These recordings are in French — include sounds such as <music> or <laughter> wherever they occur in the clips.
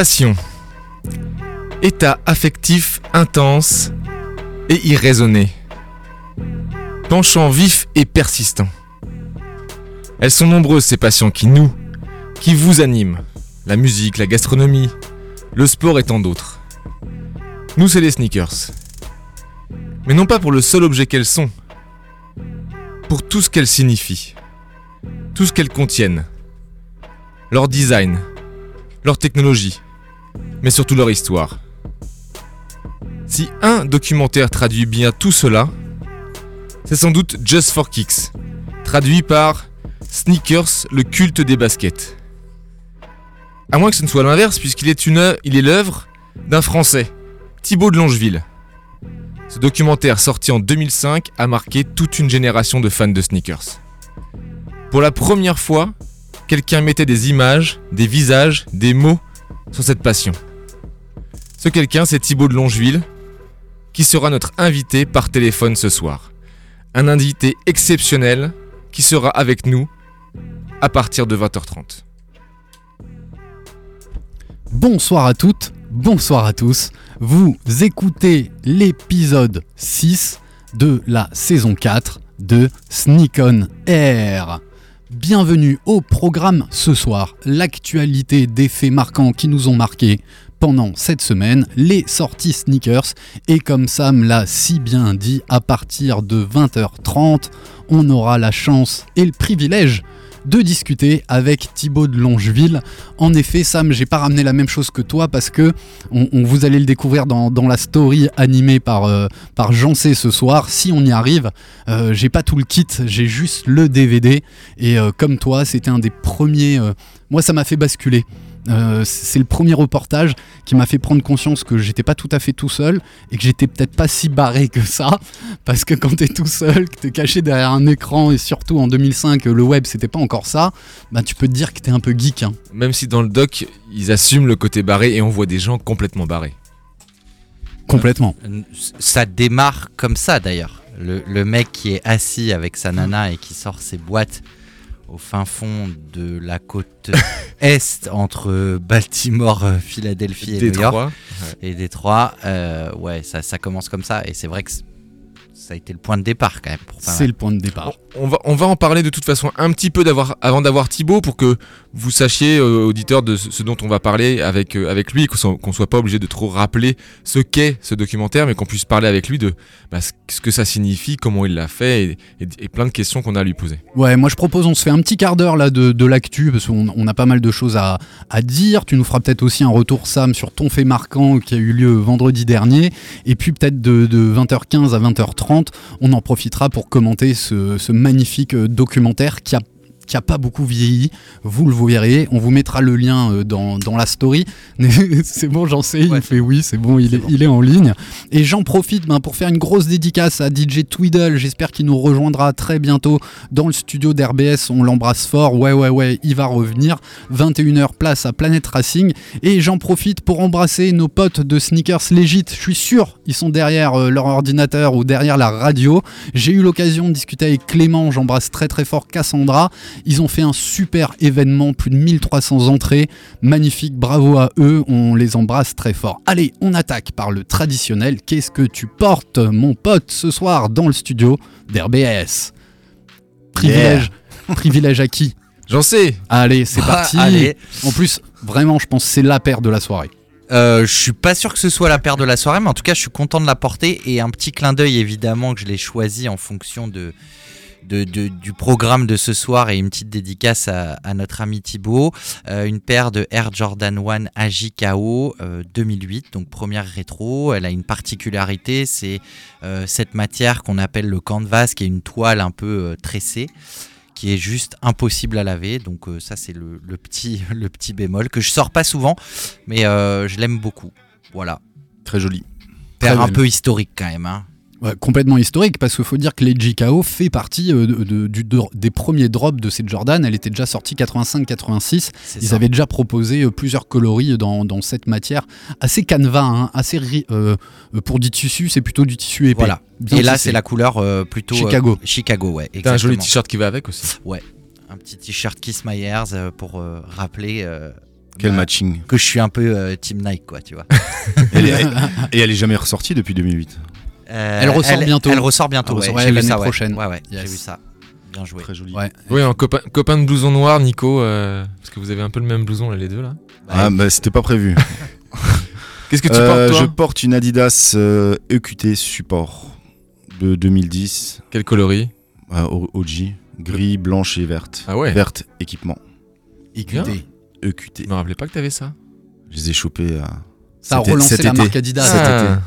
Passion. État affectif intense et irraisonné. Penchant vif et persistant. Elles sont nombreuses ces passions qui nous, qui vous animent. La musique, la gastronomie, le sport et tant d'autres. Nous, c'est les sneakers. Mais non pas pour le seul objet qu'elles sont, pour tout ce qu'elles signifient, tout ce qu'elles contiennent, leur design, leur technologie, mais surtout leur histoire. Si un documentaire traduit bien tout cela, c'est sans doute Just for Kicks, traduit par Sneakers, le culte des baskets. À moins que ce ne soit l'inverse, puisqu'il est une, il est l'œuvre d'un Français, Thibaut de Longeville. Ce documentaire sorti en 2005 a marqué toute une génération de fans de sneakers. Pour la première fois, quelqu'un mettait des images, des visages, des mots sur cette passion. Ce quelqu'un, c'est Thibaut de Longeville, qui sera notre invité par téléphone ce soir. Un invité exceptionnel qui sera avec nous à partir de 20h30. Bonsoir à toutes, bonsoir à tous. Vous écoutez l'épisode 6 de la saison 4 de Sneak On Air. Bienvenue au programme ce soir, l'actualité des faits marquants qui nous ont marqués pendant cette semaine, les sorties sneakers. Et comme Sam l'a si bien dit, à partir de 20h30, on aura la chance et le privilège de discuter avec Thibaut de Longeville. En effet, Sam, j'ai pas ramené la même chose que toi parce que on, vous allez le découvrir dans, la story animée par, euh, Jean ce soir. Si on y arrive, euh, j'ai pas tout le kit, j'ai juste le DVD. Et euh, comme toi, c'était un des premiers. moi, ça m'a fait basculer. Euh, c'est le premier reportage qui m'a fait prendre conscience que j'étais pas tout à fait tout seul et que j'étais peut-être pas si barré que ça. <laughs> Parce que quand t'es tout seul, que t'es caché derrière un écran et surtout en 2005, le web c'était pas encore ça, bah tu peux te dire que t'es un peu geek. Hein. Même si dans le doc, ils assument le côté barré et on voit des gens complètement barrés. Complètement. Euh, ça démarre comme ça d'ailleurs. Le, le, mec qui est assis avec sa nana et qui sort ses boîtes au fin fond de la côte <laughs> est entre Baltimore, euh, Philadelphie et New York et Détroit. Euh, ouais, ça, ça commence comme ça et c'est vrai que ça a été le point de départ quand même. C'est le point de départ. On, va, on va en parler de toute façon un petit peu avant d'avoir Thibaut pour que vous sachiez, euh, auditeurs, de ce, dont on va parler avec, euh, avec lui, qu'on ne soit pas obligé de trop rappeler ce qu'est ce documentaire, mais qu'on puisse parler avec lui de bah, ce que ça signifie, comment il l'a fait et, plein de questions qu'on a à lui poser. Ouais, moi je propose, on se fait un petit quart d'heure là de, de l'actu parce qu'on on a pas mal de choses à, à dire. Tu nous feras peut-être aussi un retour, Sam, sur ton fait marquant qui a eu lieu vendredi dernier. Et puis peut-être de, de 20h15 à 20h30, on en profitera pour commenter ce, ce magnifique euh, documentaire qui a qui a pas beaucoup vieilli. Vous le verrez. On vous mettra le lien euh, dans, dans la story. <laughs> c'est bon, j'en sais. Il fait oui, c'est bon, il est, il est en ligne. Et j'en profite ben, pour faire une grosse dédicace à DJ Tweedle. J'espère qu'il nous rejoindra très bientôt dans le studio d'RBS. On l'embrasse fort. Ouais, ouais, ouais, il va revenir. 21h place à Planet Racing. Et j'en profite pour embrasser nos potes de Sneakers Legit. Je suis sûr, ils sont derrière euh, leur ordinateur ou derrière la radio. J'ai eu l'occasion de discuter avec Clément. J'embrasse très très fort Cassandra. Ils ont fait un super événement, plus de 1300 entrées. Magnifique, bravo à eux, on les embrasse très fort. Allez, on attaque par le traditionnel. Qu'est-ce que tu portes, mon pote, ce soir dans le studio d'RBS Privilège. Privilège à qui? J'en sais. Allez, c'est parti. En plus, vraiment, je pense que c'est la paire de la soirée. Euh, je suis pas sûr que ce soit la paire de la soirée, mais en tout cas, je suis content de la porter. Et un petit clin d'œil, évidemment, que je l'ai choisi en fonction de, du programme de ce soir et une petite dédicace à, notre ami Thibaut. Euh, une paire de Air Jordan 1 AJKO 2008, donc première rétro. Elle a une particularité, c'est euh, cette matière qu'on appelle le canvas, qui est une toile un peu euh, tressée qui est juste impossible à laver. Donc ça c'est le, petit, <laughs> le petit bémol que je sors pas souvent, mais je l'aime beaucoup. Voilà. Très joli. Paire un peu historique quand même. Hein complètement historique parce qu'il faut dire que les GKO fait partie euh, de, des premiers drops de cette Jordan. Elle était déjà sortie 85-86. Ils avaient déjà proposé euh, plusieurs coloris dans, cette matière. Assez canevas, hein, assez euh, pour du tissu, c'est plutôt du tissu épais. Voilà. Et là, c'est la couleur plutôt Chicago. Chicago, ouais. T'as un joli t-shirt qui va avec aussi. Ouais. Un petit t-shirt Kiss My Ears pour rappeler Quel Bah, matching. que je suis un peu euh, Team Nike, quoi, tu vois. <laughs> Elle est- <laughs> et elle est jamais ressortie depuis 2008. Euh, Elle ressort bientôt. Elle ressort bientôt, Elle ouais, j'ai ouais, vu l'année ça, ouais. prochaine. Ouais, ouais, Yes. j'ai vu ça. Bien joué. Très joli. Ouais. Oui, un copain, copain de blouson noir, Nico, euh, parce que vous avez un peu le même blouson là, les deux là. Ah, bah c'était pas prévu. <laughs> Qu'est-ce que tu Euh, portes toi je porte une Adidas euh, EQT Support de 2010, Quel coloris euh, OG, gris, blanche et verte. Ah ouais. Verte, équipement. EQT. EQT. Je me rappelais pas que t'avais ça. Je les ai chopés. euh, Ça a cet relancé cet la été. marque Adidas. Cet Ah, été.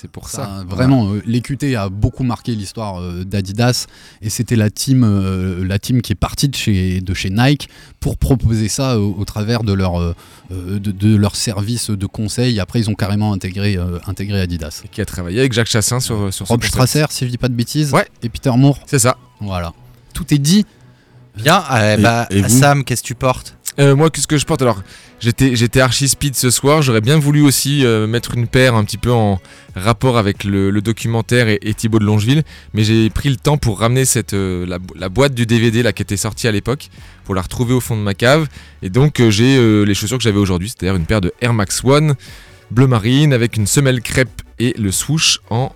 C'est pour Ça, ça. vraiment, euh, l'EQT a beaucoup marqué l'histoire euh, d'Adidas et c'était la team, euh, la team qui est partie de chez, de chez Nike pour proposer ça au travers de leur, de, de leur service de conseil. Après, ils ont carrément intégré, intégré Adidas. Et qui a travaillé avec Jacques Chassin sur, sur Rob. Strasser, si je dis pas de bêtises, Ouais. et Peter Moore. C'est ça. Voilà. Tout est dit. Bien, euh, Et- bah, et Sam, qu'est-ce que tu portes? Euh, moi, qu'est-ce que je porte Alors, j'étais, j'étais archi speed ce soir. J'aurais bien voulu aussi euh, mettre une paire un petit peu en rapport avec le, documentaire et, Thibaut de Longeville, mais j'ai pris le temps pour ramener cette, euh, la, bo- la boîte du DVD là qui était sortie à l'époque, pour la retrouver au fond de ma cave. Et donc, euh, j'ai les chaussures que j'avais aujourd'hui, c'est-à-dire une paire de Air Max One bleu marine avec une semelle crêpe et le swoosh en,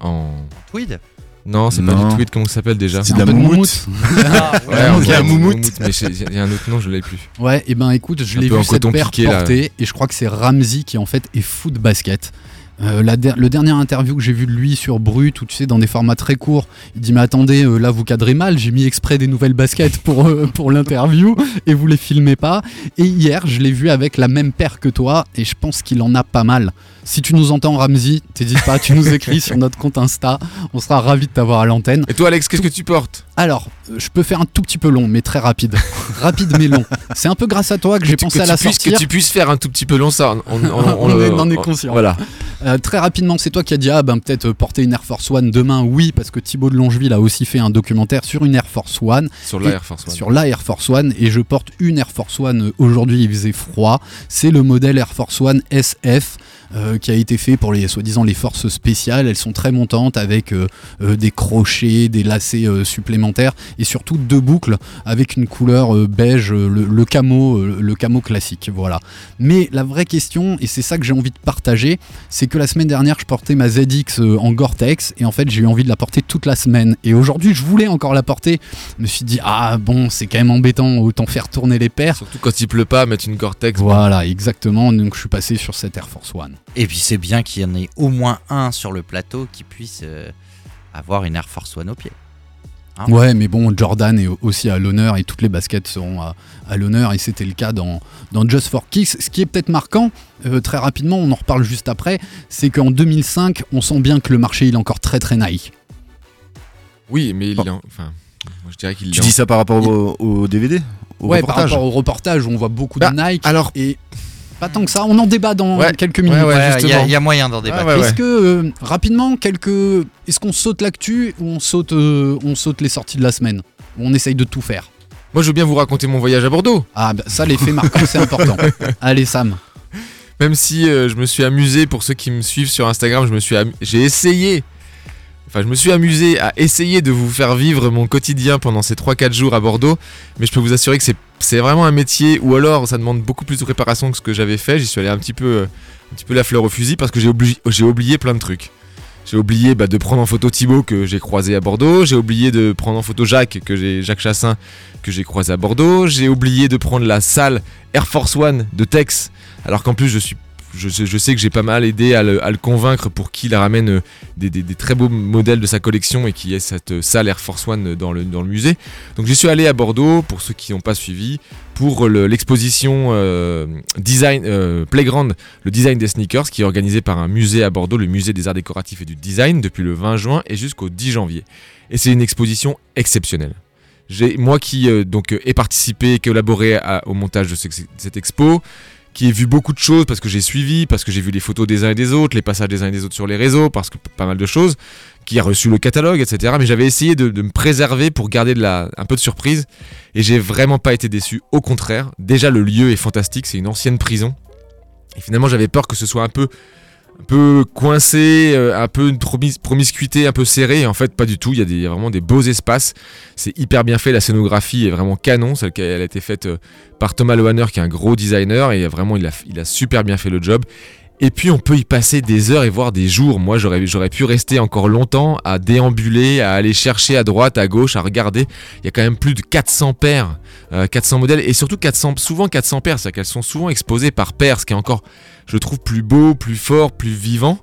en... Tweed Non, c'est pas du tweed. Comment ça s'appelle déjà C'est de la moumoute. <laughs> Ah, Ouais, moumoute, moumoute. mais il y a un autre nom, je l'ai plus. Ouais, et ben écoute, je l'ai vu cette paire portée et je crois que c'est Ramsey qui en fait est foot basket. Euh, la der- le dernier interview que j'ai vu de lui sur Brut, où tu sais, dans des formats très courts, il dit Mais attendez, euh, là vous cadrez mal, j'ai mis exprès des nouvelles baskets pour, euh, pour l'interview et vous les filmez pas. Et hier, je l'ai vu avec la même paire que toi et je pense qu'il en a pas mal. Si tu nous entends, Ramsey, t'hésites pas, tu nous <laughs> écris sur notre compte Insta, on sera ravis de t'avoir à l'antenne. Et toi, Alex, qu'est-ce que tu portes? Alors, euh, je peux faire un tout petit peu long, mais très rapide. <laughs> rapide mais long. C'est un peu grâce à toi que j'ai pensé que à la puisses- sortir. Que tu puisses faire un tout petit peu long, ça. On, on- on- <laughs> On est- conscient. Voilà. Euh, très rapidement, c'est toi qui as dit ah ben peut-être euh, porter une Air Force One demain, oui, parce que Thibaut de Longeville a aussi fait un documentaire sur une Air Force One, Sur la Air Force One. sur la Air Force One, et je porte une Air Force One. Aujourd'hui, il faisait froid. C'est le modèle Air Force One SF. euh, qui a été fait pour les soi-disant les forces spéciales. Elles sont très montantes avec euh, euh, des crochets, des lacets euh, supplémentaires et surtout deux boucles avec une couleur euh, beige, euh, le, le camo, euh, le camo classique. Voilà. Mais la vraie question, et c'est ça que j'ai envie de partager, c'est que la semaine dernière, je portais ma ZX euh, en Gore-Tex et en fait, j'ai eu envie de la porter toute la semaine. Et aujourd'hui, je voulais encore la porter. Je me suis dit, ah bon, c'est quand même embêtant, autant faire tourner les paires. Surtout quand il pleut pas, mettre une Gore-Tex. Voilà, exactement. Donc, je suis passé sur cette Air Force One. Et puis c'est bien qu'il y en ait au moins un sur le plateau qui puisse euh, avoir une Air Force One au pied. Hein Ouais, mais bon, Jordan est aussi à l'honneur et toutes les baskets seront à, à l'honneur et c'était le cas dans, dans Just for Kicks. Ce qui est peut-être marquant, euh, très rapidement, on en reparle juste après, c'est qu'en 2005, on sent bien que le marché il est encore très très Nike. Oui, mais il est en- Enfin, moi, je dirais qu'il Tu en- dis ça par rapport au, au DVD Au ouais, par rapport au reportage où on voit beaucoup Bah, de Nike alors- et pas tant que ça. On en débat dans Ouais, quelques minutes. ouais, ouais. Ouais, il y, a- y moyen d'en débattre. Est-ce que euh, rapidement quelques, est-ce qu'on saute l'actu ou on saute, euh, on saute les sorties de la semaine? On essaye de tout faire? Moi, je veux bien vous raconter mon voyage à Bordeaux. Ah, bah, ça, l'effet marquant, c'est important. <laughs> Allez, Sam. Même si euh, je me suis amusé, pour ceux qui me suivent sur Instagram, je me suis am- j'ai essayé. Enfin, je me suis amusé à essayer de vous faire vivre mon quotidien pendant ces 3-4 jours à Bordeaux. Mais je peux vous assurer que c'est, c'est vraiment un métier où alors ça demande beaucoup plus de préparation que ce que j'avais fait. J'y suis allé un petit peu, euh, un petit la fleur au fusil parce que j'ai oublié, j'ai oublié plein de trucs. J'ai oublié bah, de prendre en photo Thibaut que j'ai croisé à Bordeaux. J'ai oublié de prendre en photo Jacques que j'ai Jacques Chassin que j'ai croisé à Bordeaux. J'ai oublié de prendre la salle Air Force One de Tex. Alors qu'en plus je suis je, sais- que j'ai pas mal aidé à le, convaincre pour qu'il ramène euh, des, très beaux modèles de sa collection et qu'il y ait cette euh, salle Air Force One dans le, dans le musée. Donc j'y suis allé à Bordeaux, pour ceux qui n'ont pas suivi, pour le- l'exposition euh, Design euh, Playground, le design des sneakers, qui est organisé par un musée à Bordeaux, le musée des arts décoratifs et du design, depuis le 20 juin et jusqu'au 10 janvier. Et c'est une exposition exceptionnelle. Moi qui euh, donc, euh, ai participé et collaboré au montage de ce- cette expo, qui ai vu beaucoup de choses parce que j'ai suivi, parce que j'ai vu les photos des uns et des autres, les passages des uns et des autres sur les réseaux, parce que pas mal de choses, qui a reçu le catalogue, etc. Mais j'avais essayé de, me préserver pour garder un peu de surprise, et j'ai vraiment pas été déçu. Au contraire, déjà le lieu est fantastique, c'est une ancienne prison, et finalement j'avais peur que ce soit un peu un peu coincé, euh, un peu promiscuité un peu serrée. En fait, pas du tout. Il y, a des- vraiment des beaux espaces. C'est hyper bien fait. La scénographie est vraiment canon. Celle qui a, été faite euh, par Thomas Lohaner, qui est un gros designer. Et vraiment, il a, il a super bien fait le job. Et puis, on peut y passer des heures et voire des jours. Moi, j'aurais pu rester encore longtemps à déambuler, à aller chercher à droite, à gauche, à regarder. Il y a quand même plus de 400 paires, euh, 400 modèles. Et surtout, 400, souvent 400 paires. C'est-à-dire qu'elles sont souvent exposées par paires, ce qui est encore je trouve plus beau, plus fort, plus vivant.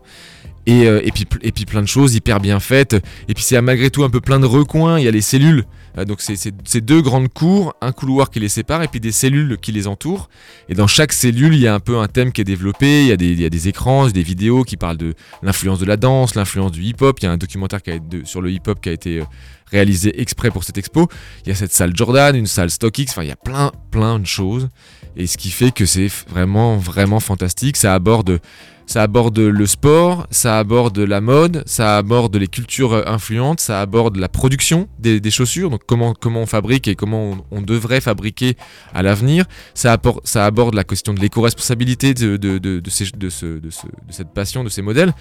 Et, euh, et, puis, plein de choses hyper bien faites. Et puis c'est malgré tout un peu plein de recoins. Il y a les cellules. Euh, donc c'est deux grandes cours, un couloir qui les sépare et puis des cellules qui les entourent. Et dans chaque cellule, il y a un peu un thème qui est développé. Il y a des, écrans, des vidéos qui parlent de l'influence de la danse, l'influence du hip-hop. Il y a un documentaire sur le hip-hop qui a été euh, réalisé exprès pour cette expo. Il y a cette salle Jordan, une salle StockX. Enfin, il y a plein, plein de choses. Et ce qui fait que c'est vraiment, vraiment fantastique. Ça aborde, ça aborde le sport, ça aborde la mode, ça aborde les cultures euh, influentes, ça aborde la production des, chaussures, donc comment, comment on fabrique et comment on, devrait fabriquer à l'avenir. Ça, appor- ça aborde la question de l'éco-responsabilité de, de, de cette passion, de ces modèles.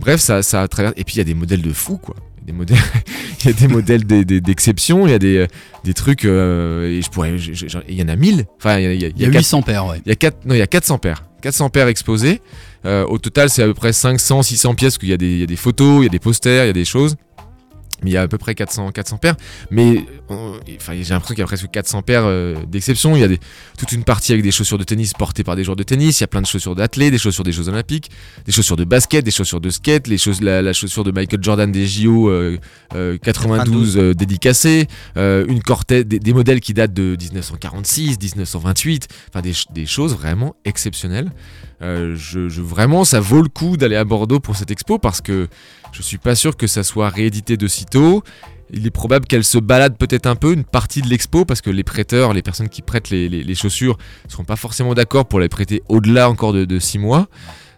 Bref, ça, ça traverse. Et puis il y a des modèles de fous, quoi. Des modèles, il y a des modèles d'e- d'e- d'exception, il y a des, euh, des trucs. euh, et je pourrais, il y en a 1000. Enfin, il y a, il y a- Il y a quatre- 800 paires, ouais. il y a, 4, non, il y a 400 paires. 400 paires exposées. Euh, au total, c'est à peu près 500, 600 pièces, parce qu'il y, a des- il y a des photos, il y a des posters, il y a des choses. Mais il y a à peu près 400, 400 paires. Mais euh, enfin, j'ai l'impression qu'il y a presque 400 paires euh, d'exception. Il y a des, toute une partie avec des chaussures de tennis portées par des joueurs de tennis. Il y a plein de chaussures d'athlètes, des chaussures des Jeux Olympiques, des chaussures de basket, des chaussures de skate, les choses, la, la chaussure de Michael Jordan des JO euh, euh, 92 euh, dédicacée, une des, des modèles qui datent de 1946, 1928. Enfin, des choses vraiment exceptionnelles. Euh, je, je- vraiment, ça vaut le coup d'aller à Bordeaux pour cette expo parce que je suis pas sûr que ça soit réédité de sitôt. Il est probable qu'elle se balade peut-être un peu une partie de l'expo parce que les prêteurs, les personnes qui prêtent les, chaussures, ne seront pas forcément d'accord pour les prêter au-delà encore de 6 mois.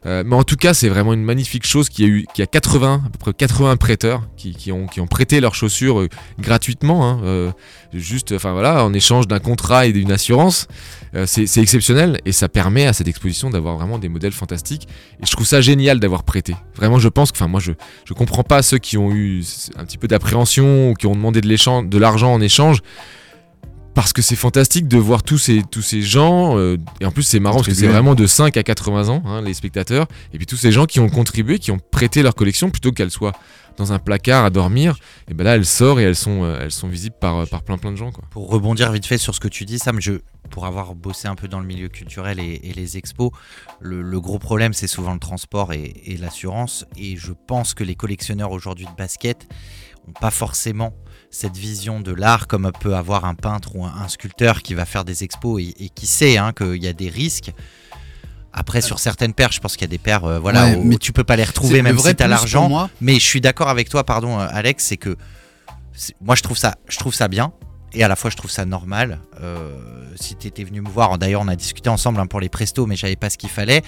Euh, mais en tout cas, c'est vraiment une magnifique chose qui a eu, a 80, à peu près 80 prêteurs qui, ont, qui ont prêté leurs chaussures euh, gratuitement, hein, euh, juste, enfin voilà, en échange d'un contrat et d'une assurance. C'est exceptionnel et ça permet à cette exposition d'avoir vraiment des modèles fantastiques. Et je trouve ça génial d'avoir prêté. Vraiment, je pense que, enfin, moi, je, je comprends pas ceux qui ont eu un petit peu d'appréhension ou qui ont demandé de l'argent en échange. Parce que c'est fantastique de voir tous ces, tous ces gens, euh, et en plus c'est marrant parce que c'est vraiment de 5 à 80 ans, hein, les spectateurs, et puis tous ces gens qui ont contribué, qui ont prêté leur collection plutôt qu'elle soit dans un placard à dormir, et ben là elle sort et elles sont, euh, elles sont visibles par, euh, par plein plein de gens. Quoi. Pour rebondir vite fait sur ce que tu dis, Sam, je, pour avoir bossé un peu dans le milieu culturel et, et les expos, le, le gros problème c'est souvent le transport et, et l'assurance. Et je pense que les collectionneurs aujourd'hui de basket n'ont pas forcément cette vision de l'art comme peut avoir un peintre ou un, un sculpteur qui va faire des expos et, et qui sait hein, qu'il y a des risques. Après, sur certaines paires, je pense qu'il y a des paires, euh, voilà, Ouais, où mais tu peux pas les retrouver même si tu as l'argent. Mais je suis d'accord avec toi, pardon, euh, Alex, c'est que moi je trouve ça, je trouve ça bien. Et à la fois, je trouve ça normal. Euh, si tu étais venu me voir, d'ailleurs, on a discuté ensemble hein, pour les prestos, mais j'avais pas ce qu'il fallait.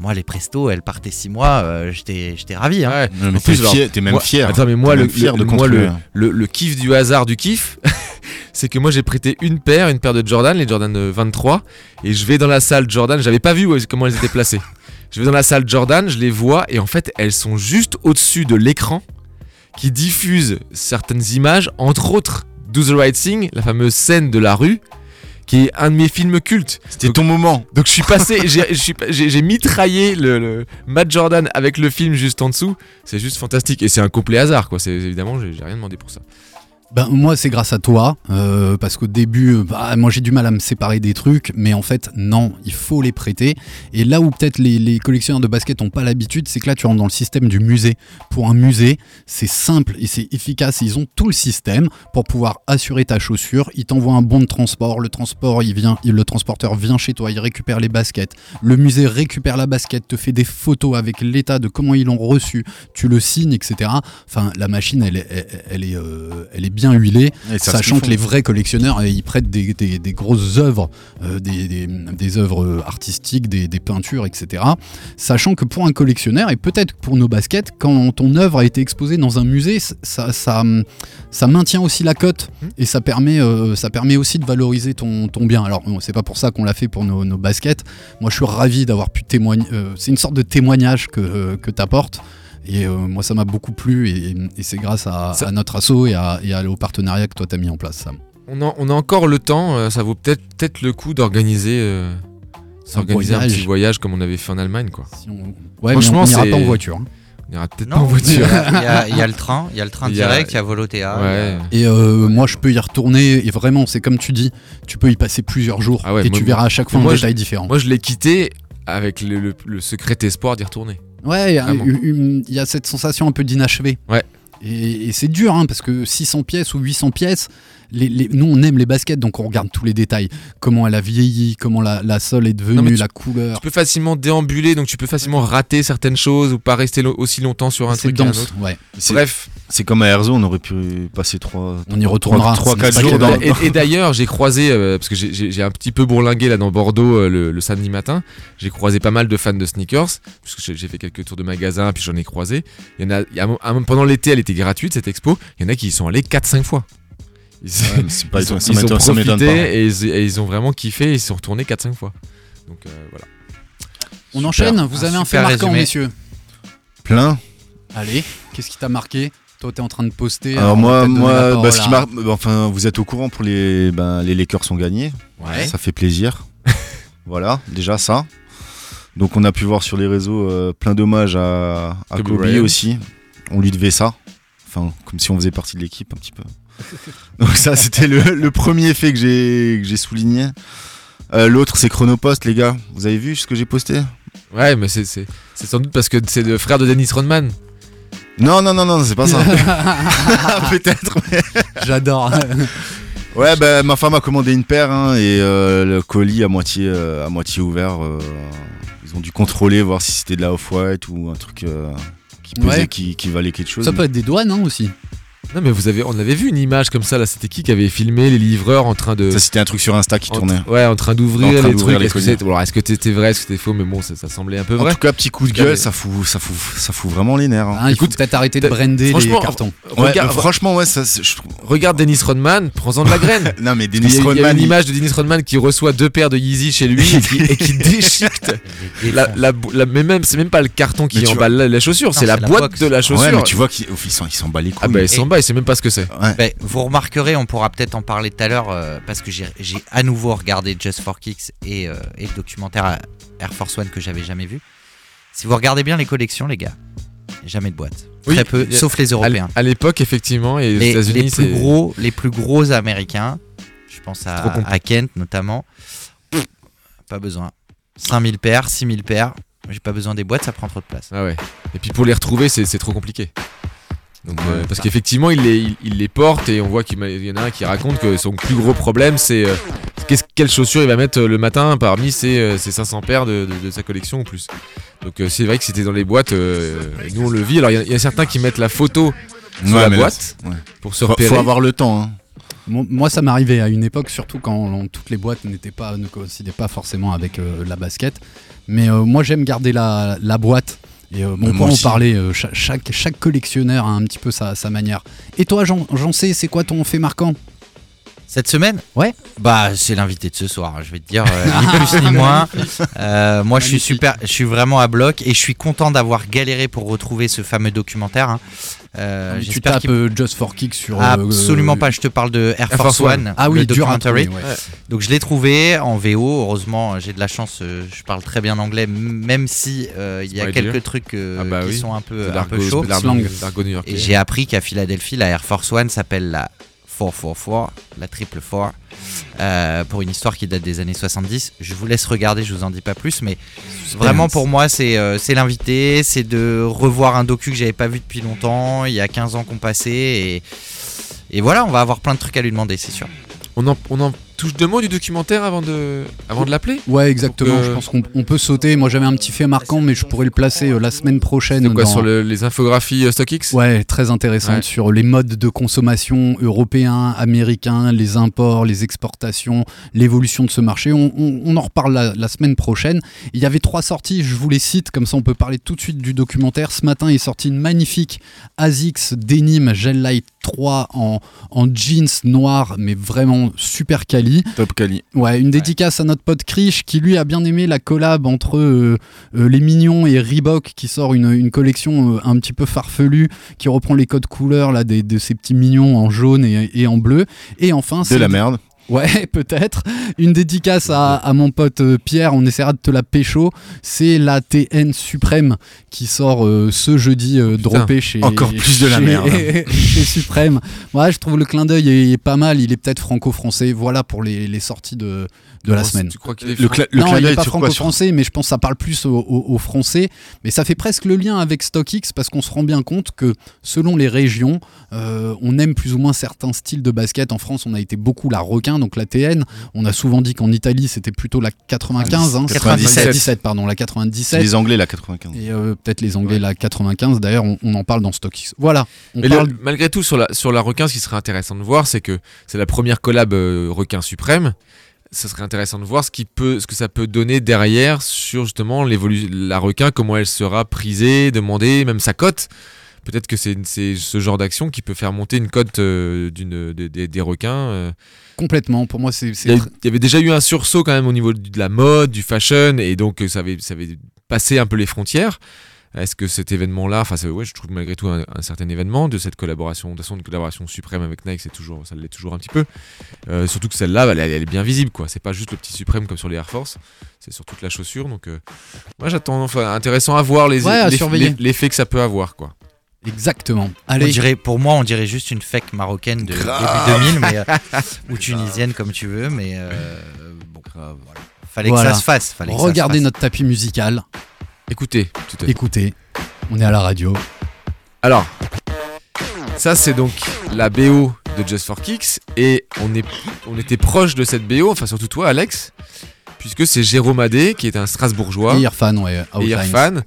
Moi, les prestos, elles partaient six mois, euh, j'étais j'étais ravi. hein. Ouais. Non, mais En plus, t'es alors, fier- t'es même moi- fier. Attends, mais moi, le, fier le- de moi le, le, le kiff du hasard du kiff, <laughs> c'est que moi j'ai prêté une paire, une paire de Jordan, les Jordan euh, 23, et je vais dans la salle Jordan, j'avais pas vu comment elles étaient placées. Je vais dans la salle Jordan, je les vois, et en fait elles sont juste au-dessus de l'écran qui diffuse certaines images, entre autres Do the Right Thing, la fameuse scène de la rue, qui est un de mes films cultes. C'était ton moment. Donc je suis passé, <laughs> j'ai- mitraillé le, le Matt Jordan avec le film juste en dessous. C'est juste fantastique et c'est un complet hasard quoi. C'est évidemment j'ai rien demandé pour ça. Ben, moi, c'est grâce à toi, euh, parce qu'au début, euh, bah, moi j'ai du mal à me séparer des trucs, mais en fait, non, il faut les prêter. Et là où peut-être les, collectionneurs de basket n'ont pas l'habitude, c'est que là, tu rentres dans le système du musée. Pour un musée, c'est simple et c'est efficace. Ils ont tout le système pour pouvoir assurer ta chaussure. Ils t'envoient un bon de transport. Le transport, il vient, le transporteur vient chez toi, il récupère les baskets. Le musée récupère la basket, te fait des photos avec l'état de comment ils l'ont reçu. Tu le signes, etc. Enfin, la machine, elle, elle est, euh, elle est bien huilé, Et ça, sachant que les vrais collectionneurs, euh, ils prêtent des, des- des grosses œuvres, euh, des, œuvres artistiques, des, peintures, etc. Sachant que pour un collectionneur, et peut-être pour nos baskets, quand ton œuvre a été exposée dans un musée, ça, ça, ça maintient aussi la cote Mhm. et ça permet, euh, ça permet aussi de valoriser ton, ton bien. Alors, c'est pas pour ça qu'on l'a fait pour nos, nos baskets. Moi, je suis ravi d'avoir pu témoigner. euh, c'est une sorte de témoignage que, euh, que tu apportes. Et euh, moi, ça m'a beaucoup plu. Et, et c'est grâce à, Ça- à notre asso et, à, et à- au partenariat que toi, tu as mis en place, Sam. On a, on a encore le temps, euh, ça vaut peut-être le coup d'organiser euh, un petit voyage comme on avait fait en Allemagne. Quoi. Si on- Ouais, Franchement, mais on n'ira c'est- pas en voiture. hein. On ira peut-être Non, pas en voiture. Il y, a- il y a le train, il y a le train Il y a- direct, il y a Volotea. ouais. Et euh, moi, je peux y retourner. Et vraiment, c'est comme tu dis, tu peux y passer plusieurs jours. Ah ouais, et moi- tu verras à chaque fois un détail différent. Moi, je l'ai quitté avec le, le- le secret espoir d'y retourner. Ouais, il y a- Vraiment. une- il y a cette sensation un peu d'inachevé. Ouais. Et, et c'est dur, hein, parce que 600 pièces ou 800 pièces, les, les- nous on aime les baskets, donc on regarde tous les détails. Comment elle a vieilli, comment la, la sole est devenue, Non, mais tu- la couleur. Tu peux facilement déambuler, donc tu peux facilement rater certaines choses ou pas rester lo- aussi longtemps sur un truc un dense, autre. ouais. C'est- Bref, C'est comme à Erzo, on aurait pu passer trois. On y retournera. trois, C'est quatre pas jours dans- et, et d'ailleurs, j'ai croisé, euh, parce que j'ai- un petit peu bourlingué là dans Bordeaux euh, le, le samedi matin, j'ai croisé pas mal de fans de sneakers, parce que j'ai- fait quelques tours de magasins, puis j'en ai croisé. Il y en a, il y a un mo- un- pendant l'été, elle était gratuite cette expo, il y en a qui y sont allés 4-5 fois. Ils, Ouais, mais c'est pas ils ont, étonnant, ça ils ont m'étonne- ça m'étonne profité pas. et ils, et ils ont vraiment kiffé et ils sont retournés 4-5 fois. Donc euh, voilà. On enchaîne, vous avez un fait marquant, résumé. messieurs. Plein. Allez, qu'est-ce qui t'a marqué? Toi, t'es en train de poster. Alors moi, moi, bah, ce qui à- marque, bah, enfin, vous êtes au courant pour les, ben, les Lakers sont gagnés. Ouais. Ça fait plaisir. <laughs> voilà, déjà ça. Donc on a pu voir sur les réseaux euh, plein d'hommages à, à Kobe aussi. On lui devait ça. Enfin, comme si on faisait partie de l'équipe un petit peu. Donc ça, c'était le, le premier fait que j'ai souligné. Euh, L'autre, c'est Chronopost, les gars. Vous avez vu ce que j'ai posté? Ouais, mais c'est- sans doute parce que c'est le frère de Dennis Rodman. Non, non, non, non, c'est pas ça. <laughs> <laughs> Peut-être. mais- <laughs> J'adore. Ouais, bah, ma femme a commandé une paire hein, et euh, le colis à moitié, euh, à moitié ouvert. ils ont dû contrôler, voir si c'était de la off-white ou un truc qui pesait, Ouais. qui, qui valait quelque chose. Ça peut être des douanes hein, aussi. Non, mais vous avez, on avait vu une image comme ça là. C'était qui qui avait filmé les livreurs en train de. Ça, c'était un truc sur Insta qui en- tournait. ouais, en train En d'ouvrir train les d'ouvrir trucs. Est-ce que c'était vrai, est-ce que c'était faux Mais bon, ça, ça semblait un peu En vrai. tout cas, petit coup de En gueule, mais- ça fout, ça fout, ça fout vraiment les nerfs. hein. Il faut Écoute, peut-être arrêter de brander les franchement, cartons. Ouais, Regarde, franchement, ouais, ça, je trouve- regarde Dennis Rodman, prends-en de la graine. <laughs> Non, mais Il y a, Dennis il y a Rodman, une il- image de Dennis Rodman qui reçoit deux paires de Yeezy chez lui et qui, et qui <laughs> déchiquette. La, la, la- mais même, c'est même pas le carton qui emballe la, chaussure, c'est la boîte de la chaussure. Ouais, mais tu vois qu'ils ils s'en ils s'en bat les couilles. ah bah il Et- s'en bat, il sait même pas ce que c'est. Ouais. Ben, vous remarquerez, on pourra peut-être en parler tout à l'heure euh, parce que j'ai à nouveau regardé Just for Kicks et, euh, et le documentaire Air Force One que j'avais jamais vu. Si vous regardez bien les collections, les gars, jamais de boîte. Oui, Très peu, sauf les Européens. À l'époque, effectivement, et aux Les, plus c'est. gros, les plus gros Américains, je pense à, Kent notamment, pff, pas besoin. 5000 paires, 6000 paires, j'ai pas besoin des boîtes, ça prend trop de place. Ah ouais. Et puis pour les retrouver, c'est trop compliqué. Donc, euh, parce qu'effectivement, il les, il, il les porte et on voit qu'il il y en a un qui raconte que son plus gros problème, c'est euh, qu'est-ce- quelles chaussures il va mettre le matin parmi ses, euh, ses 500 paires de, de- de sa collection ou plus. Donc euh, c'est vrai que c'était dans les boîtes, euh, nous on le vit. Alors il y a- il y, a certains qui mettent la photo sur Ouais, la là, boîte ouais. pour se repérer. faut avoir le temps. hein. Moi, ça m'arrivait à une époque, surtout quand on- toutes les boîtes n'étaient pas, ne coïncidaient pas forcément avec euh, la basket. Mais euh, moi, j'aime garder la, la boîte. Et euh, bon, on parler. euh, cha- chaque, chaque collectionneur a un petit peu sa, sa manière. Et toi, Jean, Jean C, c'est quoi ton fait marquant? Cette semaine? Ouais. Bah, c'est l'invité de ce soir, je vais te dire, euh, ni <laughs> plus ni moins. Euh, moi, je suis super, je suis vraiment à bloc et je suis content d'avoir galéré pour retrouver ce fameux documentaire. hein. Euh, Tu tapes euh, Just for Kicks sur. euh, Absolument euh, pas, je te parle de Air, Air Force, Force One, Ah le oui, documentary. ouais. Donc je l'ai trouvé en VO, heureusement j'ai de la chance, je parle très bien anglais, même si euh, il y a quelques trucs Ah bah qui oui. sont un peu, un peu chauds. Et j'ai appris qu'à Philadelphie, la Air Force One s'appelle la 444, la triple 4, euh, pour une histoire qui date des années 70. Je vous laisse regarder, je vous en dis pas plus, mais vraiment pour moi, c'est euh, c'est l'invité, c'est de revoir un docu que j'avais pas vu depuis longtemps, il y a 15 ans qu'on passait, et, et voilà, on va avoir plein de trucs à lui demander, c'est sûr. On en, on en touche deux mots du documentaire avant de, avant de l'appeler Ouais, exactement. Euh, Je pense qu'on on peut sauter. Moi, j'avais un petit fait marquant, mais je pourrais le placer euh, la semaine prochaine. Quoi dans- sur le- les infographies euh, StockX Ouais, très intéressante Ouais. sur les modes de consommation européens, américains, les imports, les exportations, l'évolution de ce marché. On, on- on en reparle la, la semaine prochaine. Il y avait trois sorties, je vous les cite, comme ça on peut parler tout de suite du documentaire. Ce matin est sorti une magnifique ASICS Denim Gel Light 3 en, en jeans noir, mais vraiment super quali. Top Cali. Ouais, une dédicace à notre pote Krish qui lui a bien aimé la collab entre euh, euh, les Mignons et Reebok qui sort une, une collection euh, un petit peu farfelue qui reprend les codes couleurs là des, de ces petits mignons en jaune et, et en bleu. Et enfin, De c'est la merde. Ouais, <laughs> peut-être. Une dédicace à, à mon pote euh, Pierre, on essaiera de te la pécho. C'est la TN Suprême qui sort euh, ce jeudi euh, droppé chez. encore plus de la chez- merde. <laughs> chez Suprême. Ouais, je trouve le clin d'œil est, est pas mal. Il est peut-être franco-français. Voilà pour les, les sorties de, de la semaine. Tu crois qu'il est Le, cla- le non, clin il d'œil n'est pas franco-français, mais je pense que ça parle plus aux, aux- aux Français. Mais ça fait presque le lien avec StockX parce qu'on se rend bien compte que selon les régions, euh, on aime plus ou moins certains styles de basket. En France, on a été beaucoup la requin, donc la TN. On a souvent dit qu'en Italie, c'était plutôt la 95, hein, 97. 97, pardon, la C'est 97. les Anglais, la 95. Et euh, peut-être les Anglais, la 95. D'ailleurs, on, on en parle dans StockX. Voilà. On Mais le- malgré tout, sur la, sur la requin, ce qui serait intéressant de voir, c'est que c'est la première collab euh, requin suprême. Ça serait intéressant de voir ce, qui peut, ce que ça peut donner derrière sur justement la requin, comment elle sera prisée, demandée, même sa cote. Peut-être que c'est c'est ce genre d'action qui peut faire monter une cote euh, d'une des- des- des requins. euh. Complètement. Pour moi, c'est. Il y, avait déjà eu un sursaut quand même au niveau de la mode, du fashion, et donc euh, ça avait, ça avait passé un peu les frontières. Est-ce que cet événement-là, enfin, ouais, je trouve malgré tout un, un certain événement de cette collaboration, de toute façon, une collaboration suprême avec Nike, c'est toujours, ça l'est toujours un petit peu. Euh, surtout que celle-là, elle, elle est bien visible, quoi. C'est pas juste le petit suprême comme sur les Air Force, c'est sur toute la chaussure. Donc, euh, moi, j'attends, enfin, intéressant à voir les, Ouais, à les- surveiller. les- l'effet que ça peut avoir, quoi. Exactement. On dirait, pour moi, on dirait juste une fake marocaine de Grave. début 2000, mais, euh, <laughs> ou tunisienne comme tu veux, mais euh, bon, voilà. fallait Voilà. que ça se fasse. Fallait que ça se Regardez fasse. notre tapis musical. Écoutez, tout à fait. Écoutez, on est à la radio. Alors, ça c'est donc la BO de Just for Kicks et on, est, on était proche de cette BO, enfin surtout toi Alex, puisque c'est Jérôme Adé qui est un Strasbourgeois Et Irfan, ouais. et. Irfan euh,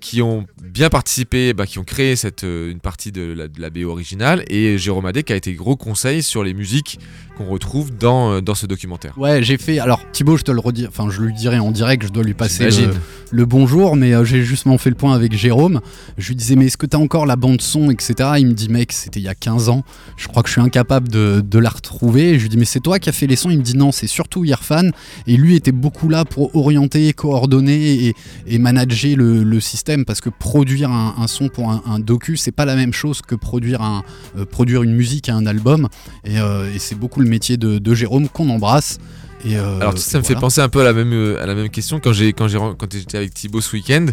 qui ont bien participé, bah, qui ont créé cette, euh, une partie de la, de la BO originale et Jérôme Adé qui a été gros conseil sur les musiques qu'on retrouve dans, euh, dans ce documentaire. Ouais, j'ai fait. Alors, Thibaut, je te le redis. Enfin, je lui dirai en direct, je dois lui passer le, le bonjour, mais euh, j'ai justement fait le point avec Jérôme. Je lui disais, mais est-ce que t'as encore la bande-son, etc. Il me dit, mec, c'était il y a 15 ans. Je crois que je suis incapable de, de la retrouver. Et je lui dis, mais c'est toi qui as fait les sons? Il me dit, non, c'est surtout Irfan. Et lui était beaucoup là pour orienter, coordonner et, et manager le, le système. Parce que produire un, un son pour un, un docu, c'est pas la même chose que produire, un, euh, produire une musique à un album. Et, euh, et c'est beaucoup le métier de, de Jérôme qu'on embrasse. Et euh, Alors ça me fait penser un peu à la même, à la même question quand j'ai quand j'ai ren- quand j'étais avec Thibaut ce week-end,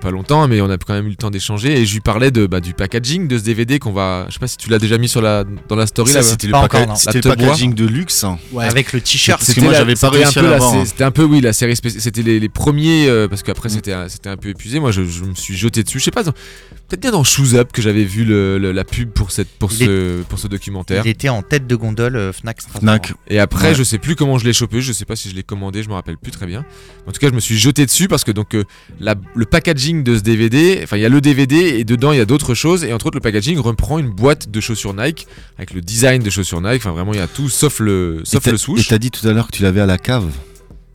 pas longtemps, mais on a quand même eu le temps d'échanger et je lui parlais de bah, du packaging de ce DVD qu'on va, je sais pas si tu l'as déjà mis sur la dans la story Ça, c'était le, packaging de luxe. hein. Ouais. Avec le t-shirt. Parce que moi, j'avais pas c'était réussi un peu hein. C'était un peu oui la série spéciale. C'était les, les premiers euh, parce qu'après Mm. c'était un- c'était un peu épuisé. Moi je, je me suis jeté dessus. Je sais pas. Peut-être bien dans Shoes Up que j'avais vu le- le- la pub pour cette pour Il ce pour ce documentaire. Il était en tête de gondole euh, Fnac. Fnac. Et après, Ouais. je sais plus comment je l'ai chopé, je sais pas si je l'ai commandé, je me rappelle plus très bien. En tout cas, je me suis jeté dessus parce que donc euh, la- le packaging de ce DVD, enfin il y a le DVD et dedans il y a d'autres choses et entre autres le packaging reprend une boîte de chaussures Nike avec le design de chaussures Nike. Enfin vraiment il y a tout sauf le Et sauf t'as- le Et swoosh. t'as dit tout à l'heure que tu l'avais à la cave.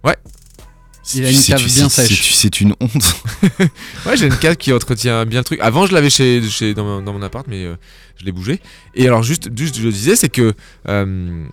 Ouais. Il a une C'est- cave c'est- bien c'est- sèche. c'est- C'est une honte. <laughs> Ouais, j'ai une cave qui entretient bien le truc. Avant, je l'avais chez, chez dans, mon, dans mon appart, mais euh, je l'ai bougé. Et alors, juste, juste, je le disais, c'est que euh,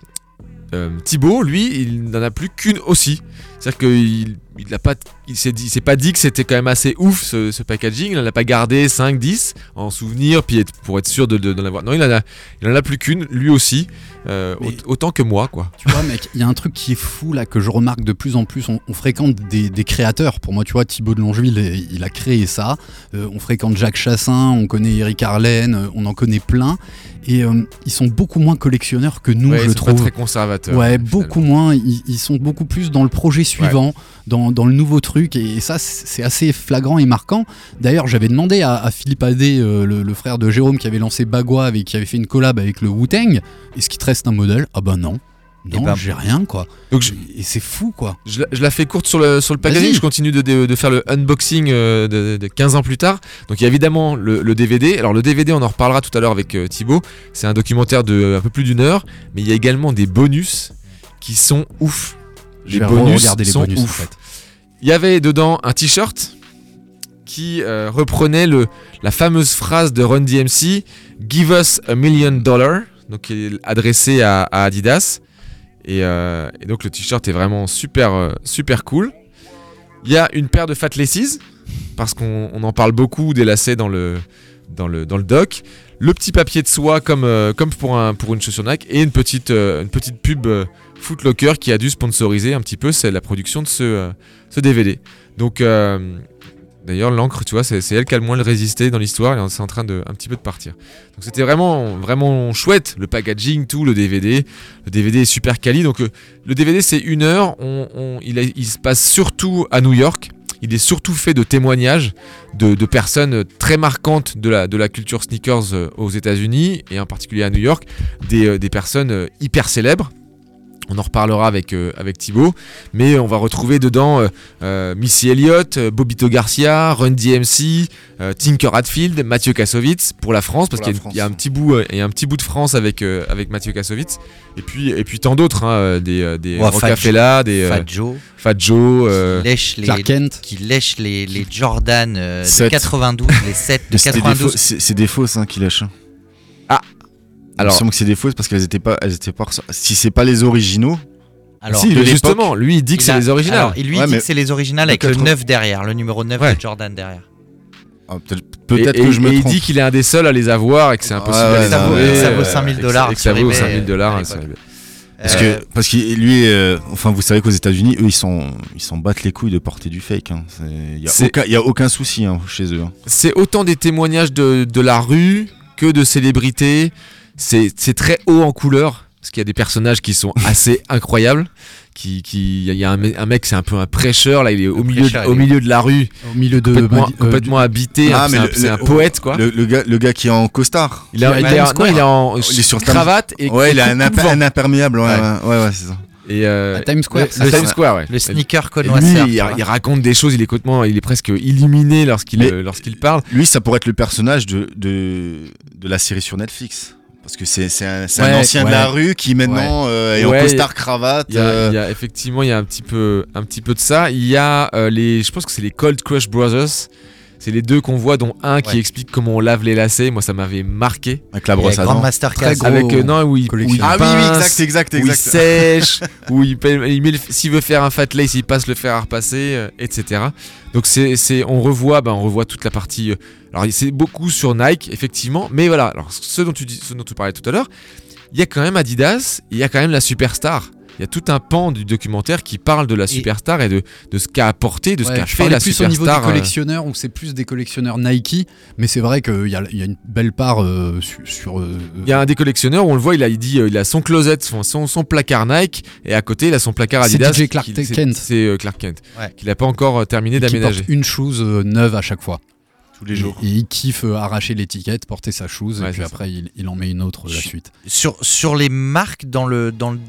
euh, Thibaut, lui, il n'en a plus qu'une aussi. C'est-à-dire qu'il il a pas, il s'est dit, il s'est pas dit que c'était quand même assez ouf ce, ce packaging. Il n'en a pas gardé 5, 10 en souvenir, puis être- pour être sûr de, de- d'en avoir. Non, il en a, il en a plus qu'une, lui aussi, euh, autant que moi, quoi. Tu vois, mec, il y a un truc qui est fou là que je remarque de plus en plus. On, on fréquente des, des créateurs. Pour moi, tu vois, Thibaut de Longeville, il, il a créé ça. Euh, on fréquente Jacques Chassin, on connaît Eric Arlen, euh, on en connaît plein. Et euh, ils sont beaucoup moins collectionneurs que nous, Ouais, je ils sont pas trouve. très conservateur. Ouais, beaucoup moins. Ils, ils sont beaucoup plus dans le projet suivant, dans, dans le nouveau truc. Et, ça, c'est assez flagrant et marquant. D'ailleurs, j'avais demandé à, à Philippe Adé, euh, le, le frère de Jérôme, qui avait lancé Bagua et qui avait fait une collab avec le Wu-Tang, est-ce qu'il te reste un modèle? Ah bah non. Non, ben, j'ai rien quoi. Donc je, Et c'est fou quoi. je, la- je la fais courte sur le, sur le packaging, je continue de, de- de faire le unboxing euh, de, de 15 ans plus tard. Donc il y a évidemment le, le DVD. Alors le DVD, on en reparlera tout à l'heure avec euh, Thibaut. C'est un documentaire de un peu plus d'une heure, mais il y a également des bonus qui sont ouf. Les sont bonus en ouf. fait. Il y avait dedans un t-shirt qui euh, reprenait le, la fameuse phrase de Run DMC Give us a million dollars, donc qui est adressé à, à Adidas. Et, euh, et donc le t-shirt est vraiment super, euh, super cool. Il y a une paire de Fat Laces, parce qu'on on en parle beaucoup des lacets dans le, dans le, dans le doc. Le petit papier de soie comme, euh, comme pour, un, pour une chaussure Nike et une petite, une petite pub Footlocker qui a dû sponsoriser un petit peu la production de ce, ce DVD. Donc, d'ailleurs, l'encre, tu vois, c'est elle qui a le moins résisté dans l'histoire et c'est en train de un petit peu de partir. Donc, c'était vraiment, vraiment chouette, le packaging, tout, le DVD. Le DVD est super quali. Donc, euh, le DVD, c'est une heure. Il, se passe surtout à New York. Il est surtout fait de témoignages de, de personnes très marquantes de la, de la culture sneakers euh, aux États-Unis et en particulier à New York, des, euh, des personnes hyper célèbres. On en reparlera avec, euh, avec Thibaut, mais on va retrouver dedans euh, euh, Missy Elliott, euh, Bobito Garcia, Run DMC, euh, Tinker Hatfield, Mathieu Kassovitz pour la France, parce qu'il y a- y, un petit bout, euh, il y a un petit bout de France avec, euh, avec Mathieu Kassovitz, et puis, et puis tant d'autres, hein, des, des Ouais, Rocafella, des Fat Joe, Fat Joe, euh, qui lèche les, Clark Kent. qui lèche les, les Jordan euh, de Sept. 92, les 7 de Mais c'était des faux- 92. C'est des fausses hein, qui lâchent. Ah. Alors, il me semble que c'est des fausses parce qu'elles étaient pas, elles étaient pas. Si c'est pas les originaux, Alors, si, justement, lui il dit que c'est les originales. alors, il lui Ouais, dit que c'est les originales avec le Peut-être- 9 derrière, le numéro 9 Ouais. de Jordan derrière. ah, peut-être que je me et il trompe. dit qu'il est un des seuls à les avoir et que c'est impossible Ouais, à ouais, les ça vaut- trouver, ça vaut euh, 5000 et que- dollars que ça vaut eBay, 5000 dollars. hein, Parce Euh, que parce qu'il lui, euh, enfin, vous savez qu'aux États-Unis, eux, ils sont, ils s'en battent les couilles de porter du fake. hein. C'est- Il y a C'est- aucun, il y a aucun souci hein, chez eux. hein. C'est autant des témoignages de, de la rue que de célébrités. C'est c'est très haut en couleur. Parce qu'il y a des personnages qui sont assez <laughs> incroyables. Qui, qui, il y a un, un mec, c'est un peu un prêcheur. Là, il est au, milieu, prêcheur, de, au milieu de la rue, Au milieu de. complètement, Madi- euh, complètement habité. Ah, hein, mais c'est un, poète, quoi. Le, le gars, le gars qui est en costard. il, a, qui il est non, il est en Il est sur cravate et Ouais, il a un, imperméable. Ouais, Ouais. ouais, ouais, ouais, c'est ça. Et euh, Times Square. le- le Times Square, ouais. Le sneaker Et lui, connoisseur. il, raconte des choses, il est complètement, il est presque illuminé lorsqu'il euh, lorsqu'il parle. Lui, ça pourrait être le personnage de, de, de la série sur Netflix. Parce que c'est un, un Ouais, ancien de la rue qui maintenant euh, est en costard cravate. Il y, a, euh, y a- effectivement, il y a un petit peu, un petit peu de ça. Il y a euh, les, je pense que c'est les Cold Crush Brothers. C'est les deux qu'on voit, dont un qui Ouais. explique comment on lave les lacets. Moi, ça m'avait marqué. avec la brosse à Grand dents. Masterclass. Très gros. Avec euh, non où il, où il. Ah oui, oui, pince, exact, exact, où il exact. sèche, <laughs> où il, met s'il veut faire un fat lace, il passe le fer à repasser, euh, etc. Donc c'est, c'est, on revoit, ben, on revoit toute la partie. euh, alors c'est beaucoup sur Nike, effectivement, mais voilà. Alors ce dont tu dis, ce dont tu parlais tout à l'heure, il y a quand même Adidas, il y a quand même la superstar. Il y a tout un pan du documentaire qui parle de la superstar et de, de ce qu'a apporté, de ce Ouais, qu'a je fait la plus au niveau des superstar. euh, collectionneurs où c'est plus des collectionneurs Nike, mais c'est vrai qu'il y y a une belle part euh, sur. euh, Il y a un des collectionneurs où on le voit, il a il dit il a son closet, son, son, son placard Nike et à côté il a son placard C'est Adidas. DJ Clark qu'il- Kent. c'est- C'est euh, Clark Kent. Ouais. Qu'il n'a pas encore terminé d'aménager. porte une chose euh, neuve à chaque fois. Tous les jours. Et, il kiffe arracher l'étiquette, porter sa chose, Ouais, et puis c'est après il, il en met une autre la suite. sur, sur les marques dans le, dans le,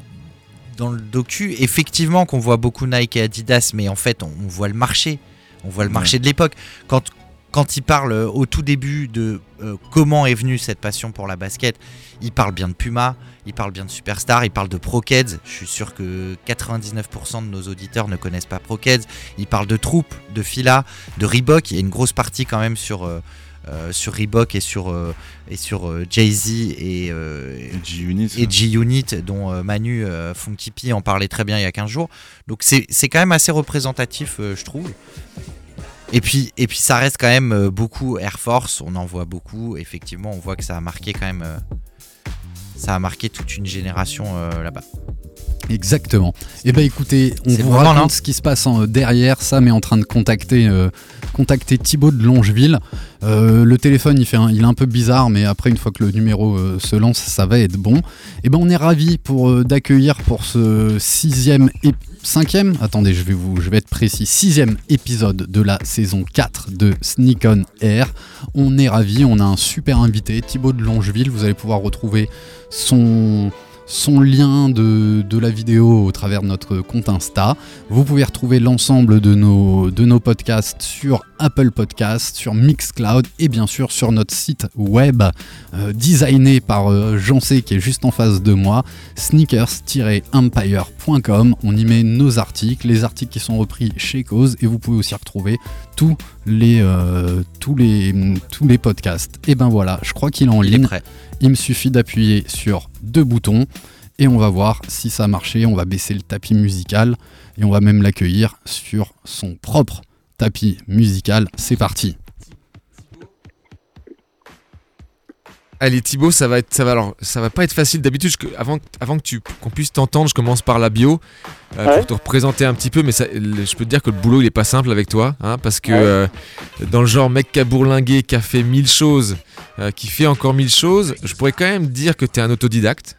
dans le docu, effectivement qu'on voit beaucoup Nike et Adidas, mais en fait on, on voit le marché. On voit le Ouais. marché de l'époque. Quand, quand il parle euh, au tout début de euh, comment est venue cette passion pour la basket, il parle bien de Puma, il parle bien de Superstar, il parle de Prokeds. Je suis sûr que 99% de nos auditeurs ne connaissent pas Prokeds. Il parle de Troop, de Fila, de Reebok. Il y a une grosse partie quand même sur, euh, euh, sur Reebok et sur, euh, et sur euh, Jay-Z et, G-Unit. et G-Unit, dont Manu Funky P en parlait très bien il y a 15 jours. Donc c'est c'est quand même assez représentatif, je trouve. Et puis, et puis ça reste quand même beaucoup Air Force, on en voit beaucoup. Effectivement, on voit que ça a marqué quand même. ça a marqué toute une génération là-bas. Exactement. Et ben écoutez, on vous raconte ce qui se passe en- derrière. Sam est en train de contacter, euh, contacter Thibaut de Longeville. Euh, le téléphone, il, fait un- il est un peu bizarre, mais après, une fois que le numéro euh, se lance, ça va être bon. Et ben on est ravis pour euh, d'accueillir pour ce sixième et cinquième. Attendez, je vais vous, je vais être précis. Sixième épisode de la saison 4 de Sneak On Air. On est ravis. On a un super invité, Thibaut de Longeville. Vous allez pouvoir retrouver son son lien de, de, la vidéo au travers de notre compte Insta. Vous pouvez retrouver l'ensemble de nos, de nos podcasts sur Apple Podcasts, sur Mixcloud et bien sûr sur notre site web euh, designé par euh, Jean C qui est juste en face de moi, sneakers-empire.com. On y met nos articles, les articles qui sont repris chez Cause et vous pouvez aussi retrouver tous les, euh, tous les, tous les podcasts. Et ben voilà, je crois qu'il est en ligne. Il me suffit d'appuyer sur deux boutons et on va voir si ça a marché. On va baisser le tapis musical et on va même l'accueillir sur son propre tapis musical. C'est parti. Allez Thibaut, ça va être, ça va alors, ça va pas être facile. D'habitude, avant, avant que tu, qu'on puisse t'entendre, je commence par la bio euh, pour te représenter un petit peu. Mais ça, je peux te dire que le boulot il est pas simple avec toi, hein, parce que euh, dans le genre mec qui a bourlingué, qui a fait mille choses, euh, qui fait encore mille choses, je pourrais quand même dire que tu es un autodidacte.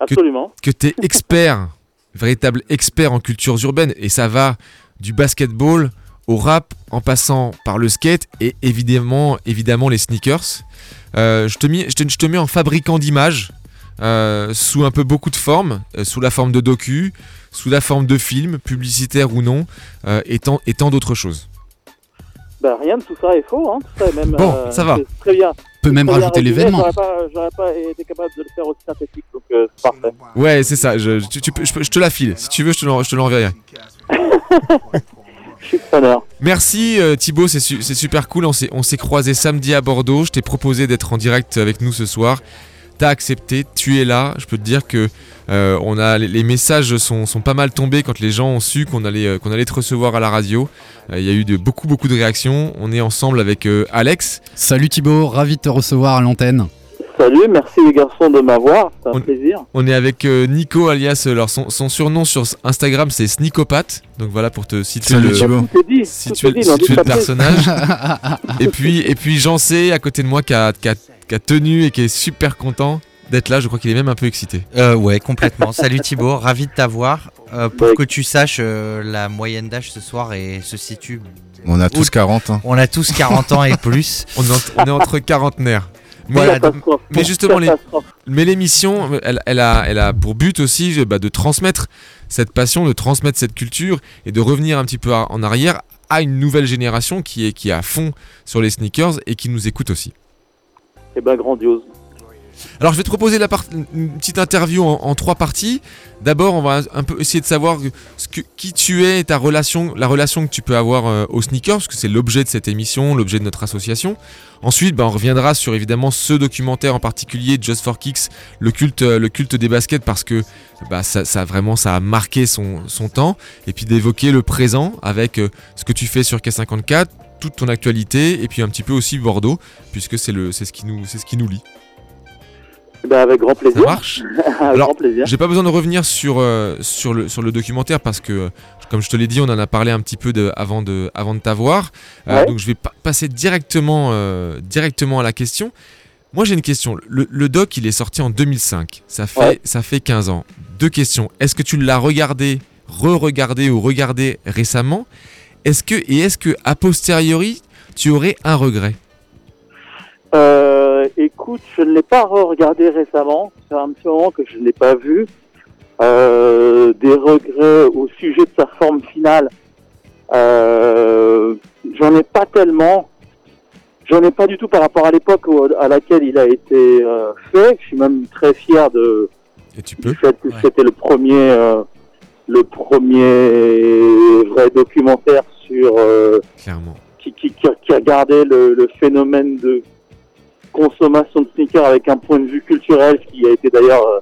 Absolument. Que, que tu es expert, véritable expert en cultures urbaines, et ça va du basketball au rap, en passant par le skate et évidemment, évidemment les sneakers. Euh, je, te mets, je, te, mets en fabricant d'images, euh, sous un peu beaucoup de formes, euh, sous la forme de docu, sous la forme de films, publicitaires ou non, et tant, d'autres choses. Bah, rien de tout ça est faux, hein. tout ça est même. Bon, ça va. Très bien. peut même rajouter l'événement. J'aurais pas, été capable de le faire aussi synthétique, donc c'est parfait. Ouais, c'est ça. Je, tu, je, te la file. Si tu veux, je te l'enverrai. <laughs> Merci euh, Thibaut, c'est super cool. On s'est croisé samedi à Bordeaux. Je t'ai proposé d'être en direct avec nous ce soir. T'as accepté, tu es là. Je peux te dire que euh, on a, les, messages sont, pas mal tombés quand les gens ont su qu'on allait, euh, qu'on allait te recevoir à la radio. Il y a eu de, beaucoup, beaucoup de réactions. On est ensemble avec Alex. Salut Thibaut, ravi de te recevoir à l'antenne. Salut, merci les garçons de m'avoir, c'est un plaisir. On est avec euh, Nico, alias, alors son, surnom sur Instagram c'est Sneakopat, donc voilà pour te situer le, situer, le personnage. <laughs> et puis, et puis Jean C à côté de moi qui a, qui, a, tenu et qui est super content d'être là, je crois qu'il est même un peu excité. Euh, ouais, complètement. <laughs> Salut Thibaut, ravi de t'avoir. Euh, pour que tu saches, euh, la moyenne d'âge ce soir et se situe. On a tous 40 ans. On a tous 40 ans et plus. <laughs> on, on est entre quarantenaires. Mais, justement, mais l'émission, elle, elle, a, elle a pour but aussi bah, de transmettre cette passion, de transmettre cette culture et de revenir un petit peu en arrière à une nouvelle génération qui est, qui est à fond sur les sneakers et qui nous écoute aussi. Eh ben grandiose. Alors je vais te proposer une petite interview en, trois parties. D'abord, on va un peu essayer de savoir qui tu es ta relation, la relation que tu peux avoir euh, au sneaker, parce que c'est l'objet de cette émission, l'objet de notre association. Ensuite, bah, on reviendra sur évidemment ce documentaire en particulier, Just for Kicks, le culte, le culte des baskets, parce que bah, ça, vraiment ça a marqué son, temps. Et puis d'évoquer le présent avec euh, ce que tu fais sur K54, toute ton actualité, et puis un petit peu aussi Bordeaux, puisque c'est ce, qui nous, ce qui nous lie. Ben avec grand plaisir. Ça marche <laughs> Alors, j'ai pas besoin de revenir sur, euh, sur, le, sur le documentaire parce que, comme je te l'ai dit, on en a parlé un petit peu de, avant de, avant de t'avoir. Euh, donc je vais passer directement, euh, directement à la question. Moi j'ai une question. Le, doc il est sorti en 2005. Ça fait, ça fait 15 ans. Deux questions. Est-ce que tu l'as regardé, re-regardé ou regardé récemment? Est-ce que, et est-ce que, a posteriori, tu aurais un regret? Euh, écoute, je ne l'ai pas regardé récemment. C'est un petit moment que je ne l'ai pas vu. Euh, des regrets au sujet de sa forme finale. Euh, J'en ai pas tellement. J'en ai pas du tout par rapport à l'époque à laquelle il a été euh, fait. Je suis même très fier de Et tu peux fait que c'était le premier, le premier vrai documentaire sur Clairement. Qui, le, le phénomène de consommation de sneakers avec un point de vue culturel qui a été d'ailleurs euh,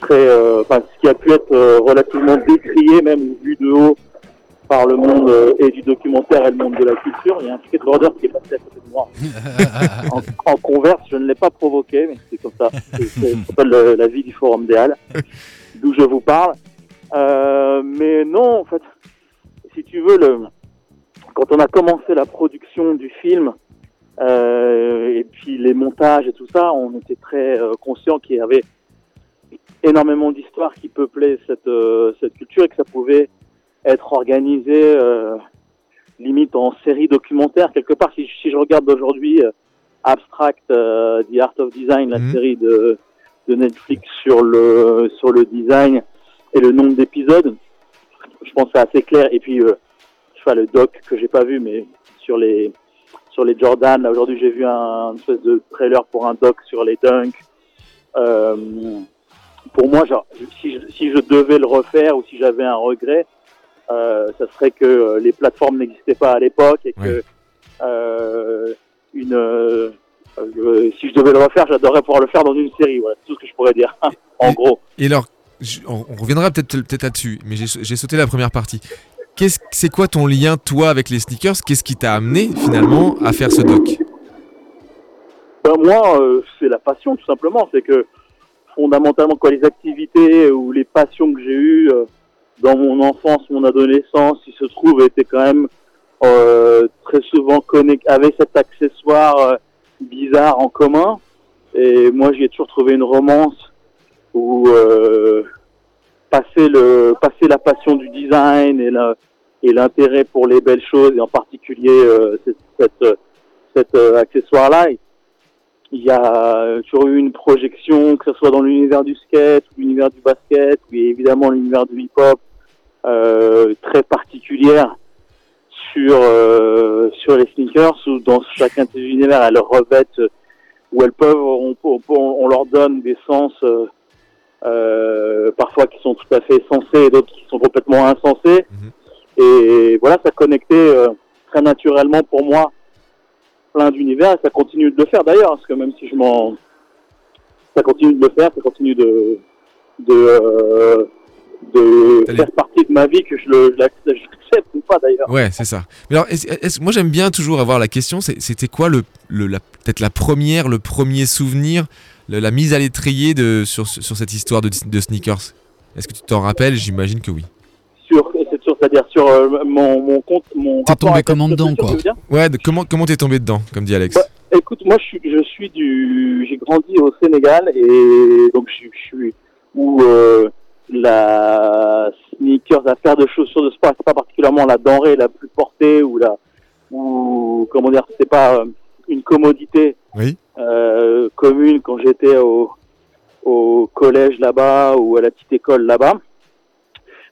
très, euh, enfin, ce qui a pu être euh, relativement décrié même vu de haut par le monde et du documentaire et le monde de la culture. Il y a un skateboarder qui est passé à côté de moi <laughs> en, converse. Je ne l'ai pas provoqué, mais c'est comme ça. C'est la vie du Forum des Halles, d'où je vous parle. Euh, mais non, en fait, si tu veux, le, quand on a commencé la production du film, euh, et puis les montages et tout ça, on était très euh, conscient qu'il y avait énormément d'histoires qui peuplaient cette, euh, cette culture et que ça pouvait être organisé limite en série documentaire. Quelque part, si, si je regarde aujourd'hui Abstract, The Art of Design, la mhm. série de de Netflix sur le sur le design et le nombre d'épisodes. Je pense que c'est assez clair. Et puis, euh, je fais le doc que j'ai pas vu, mais sur les sur les Jordan. Là aujourd'hui, j'ai vu un une espèce de trailer pour un doc sur les dunks. Euh, pour moi, genre, si je, si je devais le refaire ou si j'avais un regret, euh, ça serait que euh, les plateformes n'existaient pas à l'époque et que euh, une euh, si je devais le refaire, j'adorerais pouvoir le faire dans une série. Voilà, c'est tout ce que je pourrais dire. <laughs> en gros. Et alors, on, on reviendra peut-être peut là-dessus, mais j'ai j'ai sauté la première partie. C'est quoi ton lien, toi, avec les sneakers? Qu'est-ce qui t'a amené, finalement, à faire ce doc? Ben, moi, euh, c'est la passion, tout simplement. C'est que fondamentalement, quoi, les activités ou les passions que j'ai eues euh, dans mon enfance, mon adolescence, il se trouve, étaient quand même euh, très souvent connectés avec cet accessoire bizarre en commun. Et moi, j'y ai toujours trouvé une romance où passer le passer la passion du design et l'intérêt pour les belles choses et en particulier euh, cette, cet euh, accessoire-là, il y a toujours eu une projection, que ce soit dans l'univers du skate, ou l'univers du basket, ou évidemment l'univers du hip-hop, euh, très particulière sur euh, sur les sneakers, où dans chacun de ces univers, elles revêtent, où elles peuvent, on, on, on leur donne des sens euh, parfois qui sont tout à fait sensés et d'autres qui sont complètement insensés. Mhm. Et voilà, ça connectait euh, très naturellement pour moi plein d'univers et ça continue de le faire d'ailleurs, parce que même si je m'en... Ça continue de le faire, ça continue de... de, euh, de faire partie de ma vie, que je l'accepte ou pas d'ailleurs. Ouais, c'est ça. Mais alors, est-ce- est-ce- moi, j'aime bien toujours avoir la question c'est- c'était quoi, le, le- la- peut-être la première, le premier souvenir, le- la mise à l'étrier de, sur, sur cette histoire de, de sneakers? Est-ce que tu t'en rappelles? J'imagine que oui. Sur, c'est sur- c'est-à-dire sur euh, mon, mon compte, mon T'es tombé comment dedans, quoi. Ouais, de- comment comment t'es tombé dedans, comme dit Alex? Ouais. Écoute, moi, je suis, je suis du, j'ai grandi au Sénégal et donc je, je suis où euh, la sneakers, la paire de chaussures de sport, c'est pas particulièrement la denrée la plus portée ou la, ou comment dire, c'est pas euh, une commodité Oui. euh, commune quand j'étais au, au collège là-bas ou à la petite école là-bas.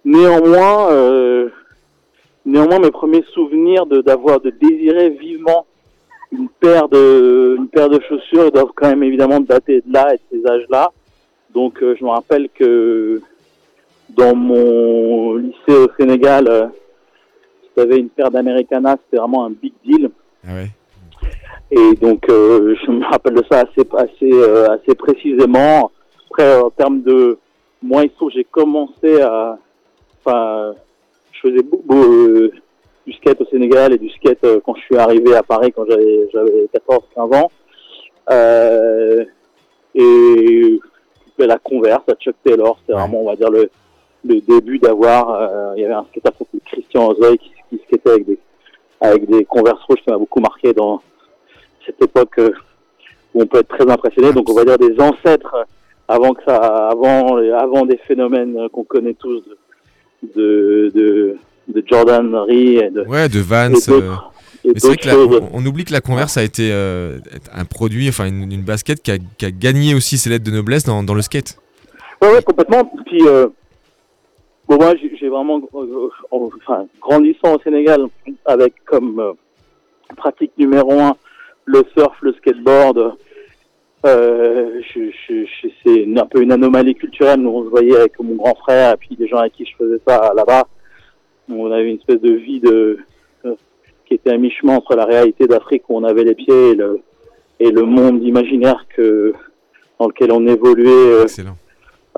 Néanmoins, euh, néanmoins, mes premiers souvenirs de d'avoir de désirer vivement une paire de une paire de chaussures doivent quand même évidemment dater de là et de ces âges-là. Donc euh, je me rappelle que dans mon lycée au Sénégal, euh, j'avais une paire d'Americana, c'était vraiment un big deal. Ah ouais. Et donc, euh, je me rappelle de ça assez, assez, euh, assez précisément. Après, en termes de, moi, j'ai commencé à, enfin, je faisais beaucoup euh, du skate au Sénégal et du skate euh, quand je suis arrivé à Paris quand j'avais, j'avais 14-15 ans. Euh, et la Converse, à Chuck Taylor, c'était Ouais. vraiment, on va dire, le, le début d'avoir, euh, il y avait un skateur qui s'appelait Christian Ozoy qui, qui skatait avec des, avec des Converse rouges qui m'a beaucoup marqué dans cette époque euh, où on peut être très impressionné. Donc, on va dire des ancêtres euh, avant que ça, avant, avant des phénomènes euh, qu'on connaît tous de, de, de, de Jordanerie et de, Ouais, de euh, d'autres, et Mais c'est vrai que la- on, on oublie que la Converse a été euh, un produit, enfin une, une basket qui a, qui a gagné aussi ses lettres de noblesse dans, dans le skate. Ouais, ouais, complètement. Puis, euh, bon, moi, j'ai vraiment, euh, euh, enfin, grandissant au Sénégal avec comme euh, pratique numéro un le surf, le skateboard. Euh, je, je, je- c'est un peu une anomalie culturelle. Nous, on se voyait avec mon grand frère et puis des gens avec qui je faisais ça là-bas. On avait une espèce de vie de qui était à mi-chemin entre la réalité d'Afrique où on avait les pieds et le, et le monde imaginaire que dans lequel on évoluait.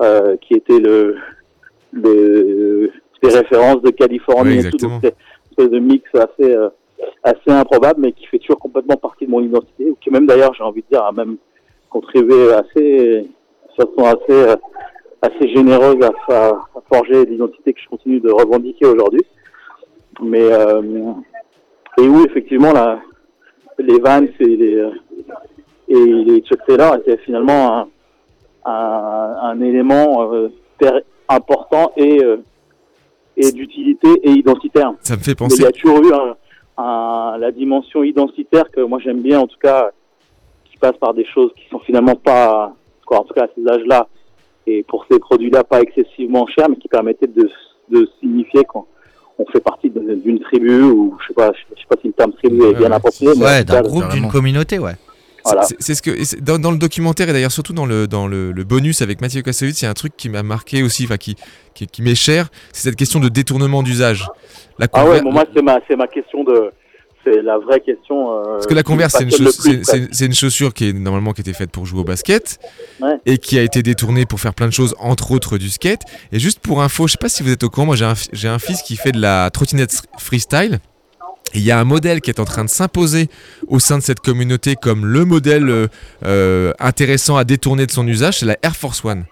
euh, qui était le, les références de Californie Oui, et tout. c'est une espèce de mix assez euh, assez improbable, mais qui fait toujours complètement partie de mon identité, ou qui même d'ailleurs, j'ai envie de dire, a même contribué assez, de façon assez euh, assez généreuse à, à, à forger l'identité que je continue de revendiquer aujourd'hui. Mais euh, et où effectivement la, les Vans et les euh, et les Chuck Taylor étaient finalement un, un, un élément euh, important et, euh, et d'utilité et identitaire. Ça me fait Mais il penser. y a toujours eu un, un- la dimension identitaire que moi j'aime bien, en tout cas, qui passe par des choses qui sont finalement pas quoi, en tout cas à ces âges-là, et pour ces produits-là pas excessivement chers, mais qui permettaient de, de signifier qu'on on fait partie d'une tribu ou je sais pas, je sais pas si le terme tribu est bien approprié, Ouais, d'un groupe, d'une communauté, ouais. Voilà. C'est- ce que dans, dans le documentaire et d'ailleurs surtout dans le dans le, le bonus avec Mathieu Kassovitz, il y a un truc qui m'a marqué aussi, enfin qui qui, qui m'est cher, c'est cette question de détournement d'usage. La Ah ouais, bon, moi c'est ma c'est ma question de c'est la vraie question. euh, Parce que la Converse, c'est une, chauss- chaussure qui est normalement qui était faite pour jouer au basket Ouais. et qui a été détournée pour faire plein de choses, entre autres du skate. Et juste pour info, je sais pas si vous êtes au courant, moi j'ai un, fils qui fait de la trottinette freestyle. Il y a un modèle qui est en train de s'imposer au sein de cette communauté comme le modèle euh, euh, intéressant à détourner de son usage, c'est la Air Force One.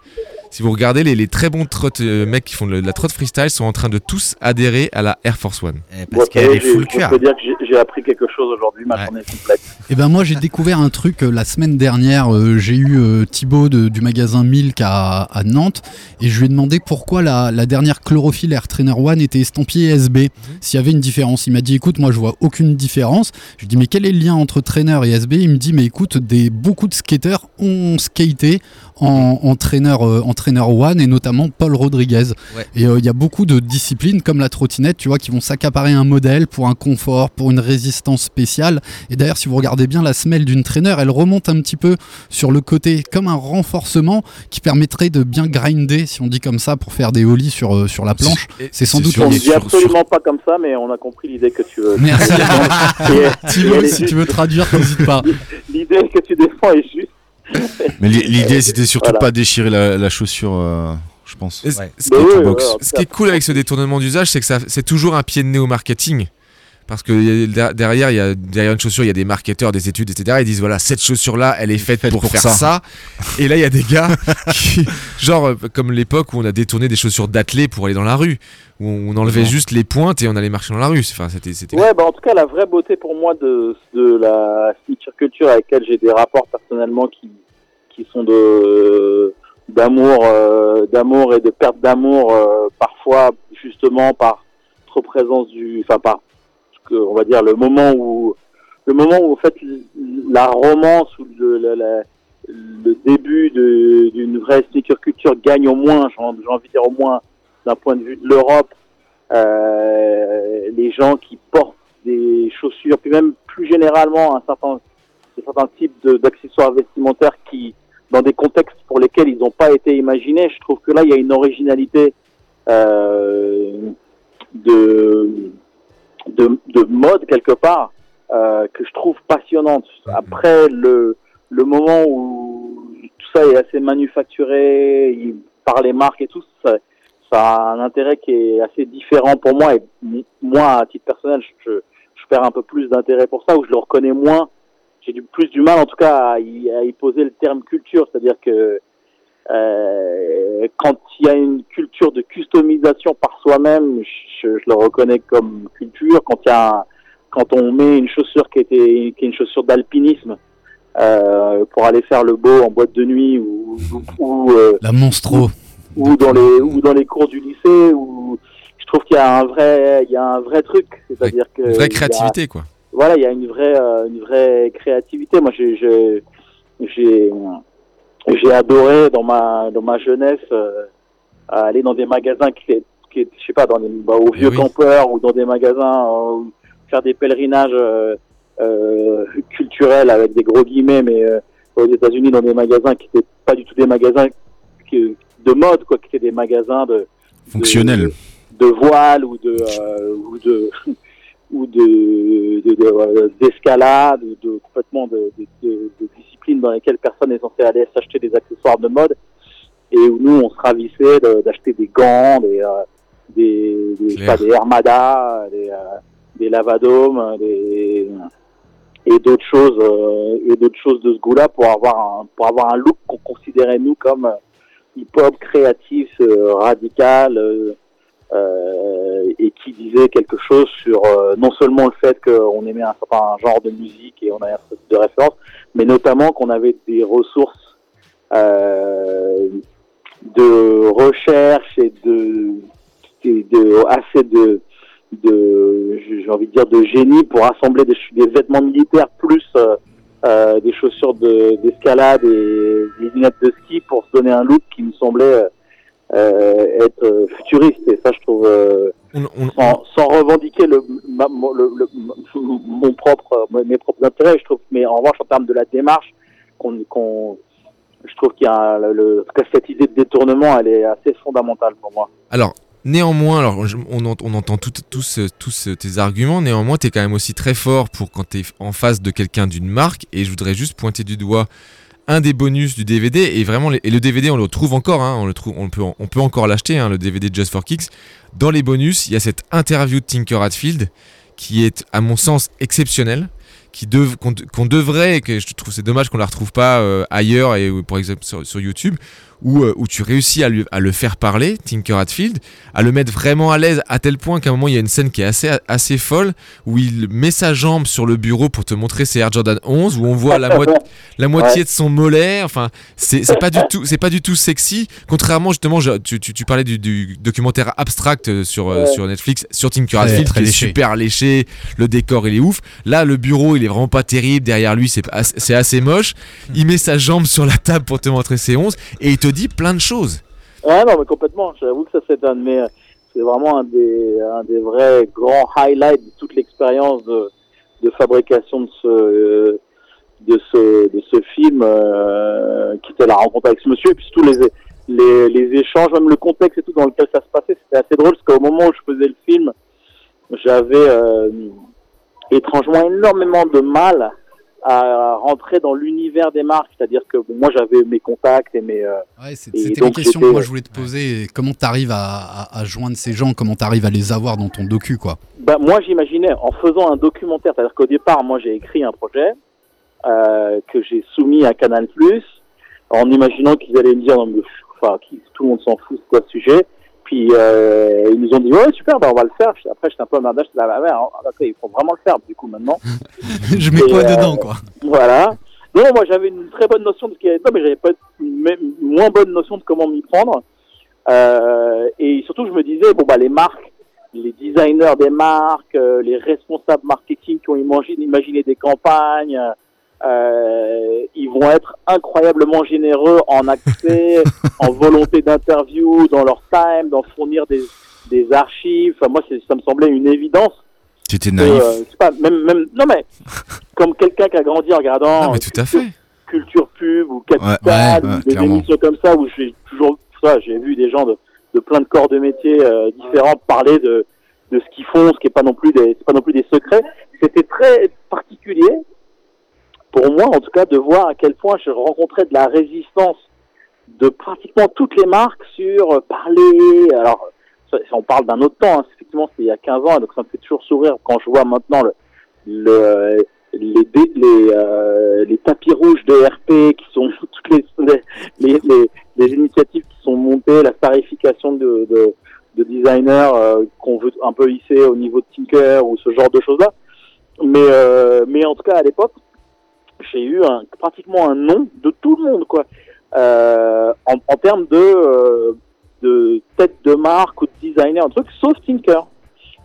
Si vous regardez, les, les très bons trot, euh, mecs qui font de la trot freestyle sont en train de tous adhérer à la Air Force One. Eh, Parce qu'elle est, full Je cuir. peux dire que j'ai- appris quelque chose aujourd'hui, ma Ouais. journée est complète. Et ben moi j'ai découvert un truc euh, la semaine dernière. euh, j'ai eu euh, Thibaut de- du magasin Milk à, à Nantes et je lui ai demandé pourquoi la, la dernière chlorophylle Air Trainer One était estampillée SB. S'il y avait une différence, il m'a dit écoute moi je vois aucune différence. Je lui ai dit mais quel est le lien entre trainer et SB Il me dit mais écoute des beaucoup de skateurs ont skaté en, en trainer euh, en trainer One et notamment Paul Rodriguez. Ouais. Et euh, il y a beaucoup de disciplines comme la trottinette, tu vois, qui vont s'accaparer un modèle pour un confort, pour une résistance spéciale. Et d'ailleurs, si vous regardez bien la semelle d'une traîneur, elle remonte un petit peu sur le côté comme un renforcement qui permettrait de bien grinder, si on dit comme ça, pour faire des ollies sur, euh, sur la planche. C'est sans doute sur- On dit absolument pas comme ça, mais on a compris l'idée que tu veux. Merci. <laughs> Et- <laughs> Thibaut, si juste- tu veux traduire, n'hésite pas. <laughs> L'idée que tu défends est juste. <laughs> Mais l'i- l'idée, c'était surtout Voilà. pas déchirer la, la chaussure, euh, je pense. Ouais. ce qui est- ouais, Ce qui est cool avec ce détournement d'usage, c'est que ça, c'est toujours un pied de nez au marketing. Parce que derrière, il y a, derrière une chaussure, il y a des marketeurs, des études, etc. Ils disent voilà, cette chaussure-là, elle est faite Faite pour, pour faire ça. ça. Et là, il y a des gars <laughs> qui, genre, euh, comme l'époque où on a détourné des chaussures d'athlètes pour aller dans la rue, où on enlevait juste les pointes et on allait marcher dans la rue. Enfin, c'était, c'était. Ouais, bah en tout cas, la vraie beauté pour moi de, de la sneaker culture avec laquelle j'ai des rapports personnellement qui, qui sont de d'amour, euh, d'amour et de perte d'amour, euh, parfois justement par trop présence du, enfin par, on va dire le moment où, le moment où en fait la romance ou le, début d'une vraie sneaker culture gagne au moins, j'ai envie de dire au moins d'un point de vue de l'Europe, euh, les gens qui portent des chaussures, puis même plus généralement un certain, type d'accessoires vestimentaires qui, dans des contextes pour lesquels ils n'ont pas été imaginés, je trouve que là il y a une originalité euh, de, de, de mode quelque part euh, que je trouve passionnante. Après le, le moment où tout ça est assez manufacturé il- par les marques et tout, ça, ça a un intérêt qui est assez différent pour moi. Et moi à titre personnel je, je perds un peu plus d'intérêt pour ça ou je le reconnais moins. J'ai du plus du mal en tout cas à y, à y poser le terme culture. C'est à dire que euh, quand il y a une culture de customisation par soi-même je, je le reconnais comme culture quand il y a un- quand on met une chaussure qui était qui est une chaussure d'alpinisme euh, pour aller faire le beau en boîte de nuit ou, ou, ou, euh, La monstro. ou dans les ou dans les cours du lycée où je trouve qu'il y a un vrai il y a un vrai truc c'est-à-dire que Une vraie a- créativité, quoi. voilà il y a une vraie euh, une vraie créativité moi j'ai j'ai j'ai adoré dans ma dans ma jeunesse euh, aller dans des magasins qui étaient qui je sais pas dans des bah, au vieux oui. campeurs ou dans des magasins euh, faire des pèlerinages euh, euh, culturels avec des gros guillemets mais euh, aux États-Unis dans des magasins qui étaient pas du tout des magasins qui- de mode quoi qui étaient des magasins de Fonctionnel. de voile ou de euh, ou de <laughs> ou de de- de, d'escalade ou de complètement de, de, de- dans lesquelles personne n'est censé aller s'acheter des accessoires de mode et où nous on se ravissait d'acheter des gants des euh, des des, je sais pas, Clair. des Armada des euh, des Lavadome des et d'autres choses euh, et d'autres choses de ce goût-là pour avoir un pour avoir un look qu'on considérait nous comme euh, hip-hop créatif radical euh, et qui disait quelque chose sur euh, non seulement le fait qu'on aimait un certain genre de musique et on avait un certain type de référence, mais notamment qu'on avait des ressources euh, de recherche et de, de assez de de j'ai envie de dire de génie pour assembler des, vêtements militaires plus euh, euh, des chaussures de- d'escalade et des lunettes de ski pour se donner un look qui me semblait euh, être euh, futuriste. Et ça, je trouve, euh, On- on- sans, sans revendiquer le, ma- mon- le- le- mon propre, mes propres intérêts, je trouve, mais en revanche, en termes de la démarche, qu'on, qu'on- je trouve qu'il y a le, cette idée de détournement, elle est assez fondamentale pour moi. Alors, néanmoins, alors, je- on, on entend tous, tous tes arguments, néanmoins, tu es quand même aussi très fort pour quand tu es en face de quelqu'un d'une marque, et je voudrais juste pointer du doigt un des bonus du DVD, et vraiment, et le DVD, on le trouve encore, hein, on, peut, encore l'acheter, hein, le DVD Just for Kicks. Dans les bonus, il y a cette interview de Tinker Hatfield, qui est, à mon sens, exceptionnelle, qu'on devrait, que je trouve c'est dommage qu'on la retrouve pas euh, ailleurs, et par exemple sur YouTube, où, euh, où tu réussis à, lui- à le faire parler, Tinker Hatfield, à le mettre vraiment à l'aise à tel point qu'à un moment il y a une scène qui est assez, assez folle où il met sa jambe sur le bureau pour te montrer ses Air Jordan 11 où on voit la, moi- <laughs> la moitié de son mollet enfin c'est pas du tout c'est pas du tout sexy. Contrairement justement je- tu, tu, tu parlais du, du documentaire abstract euh, sur, euh, Ouais. sur Netflix sur Tinker Hatfield qui est léché. super léché le décor il est ouf. Là le bureau il est vraiment pas terrible derrière lui c'est assez moche. Il met sa jambe sur la table pour te montrer ses 11 et il te dit plein de choses Ouais, non, mais complètement. J'avoue que ça, c'est un de c'est vraiment un des, des vrais grands highlights de toute l'expérience de, fabrication de ce, euh, de ce, de ce film, euh, qui était la rencontre avec ce monsieur, et puis les, les, les échanges, même le contexte et tout dans lequel ça se passait, c'était assez drôle, parce qu'au moment où je faisais le film, j'avais euh, étrangement énormément de mal à rentrer dans l'univers des marques, c'est-à-dire que bon, moi j'avais mes contacts et mes euh, Ouais, c'était une donc, question que moi je voulais te poser. Comment t'arrives à, à, à joindre ces gens? Comment t'arrives à les avoir dans ton docu, quoi? Bah, moi, j'imaginais en faisant un documentaire, c'est-à-dire qu'au départ, moi, j'ai écrit un projet euh, que j'ai soumis à Canal+, en imaginant qu'ils allaient me dire, non, mais, enfin, tout le monde s'en fout, c'est quoi ce sujet? Puis euh, ils nous ont dit, ouais, super, bah, on va le faire. Puis Après, j'étais un peu emmerdé, j'étais là, bah, ouais, ok, il faut vraiment le faire, du coup, maintenant. <laughs> Je mets Et, quoi euh, dedans, quoi Voilà. Non, moi, j'avais une très bonne notion de ce qu'il y avait dedans, mais j'avais pas une même- moins bonne notion de comment m'y prendre. Euh, et surtout, je me disais, bon, bah, les marques, les designers des marques, euh, les responsables marketing qui ont imaginé, imaginé des campagnes, euh, ils vont être incroyablement généreux en accès, <laughs> en volonté d'interview, dans leur time, d'en fournir des, des archives. Enfin, moi, c'est- ça me semblait une évidence. C'était que, naïf. euh, c'est pas, même, même, non mais, comme quelqu'un qui a grandi en regardant mais tout à fait culture pub ou capital Ouais, ouais, ou des clairement. émissions comme ça où j'ai toujours ça j'ai vu des gens de, de plein de corps de métiers euh, différents parler de de ce qu'ils font ce qui est pas non plus des pas non plus des secrets c'était très particulier pour moi en tout cas de voir à quel point je rencontrais de la résistance de pratiquement toutes les marques sur euh, parler alors on parle d'un autre temps hein, effectivement c'était il y a 15 ans donc ça me fait toujours sourire quand je vois maintenant le, le les, les, euh, les tapis rouges de RP qui sont <laughs> toutes les, les, initiatives qui sont montées, la starification de, de, de designers euh, qu'on veut un peu hisser au niveau de Tinker ou ce genre de choses-là. Mais, mais en tout cas, à l'époque, j'ai eu pratiquement un nom de tout le monde, quoi. Euh, en, termes de, euh, de tête de marque ou de designer, un truc, sauf Tinker.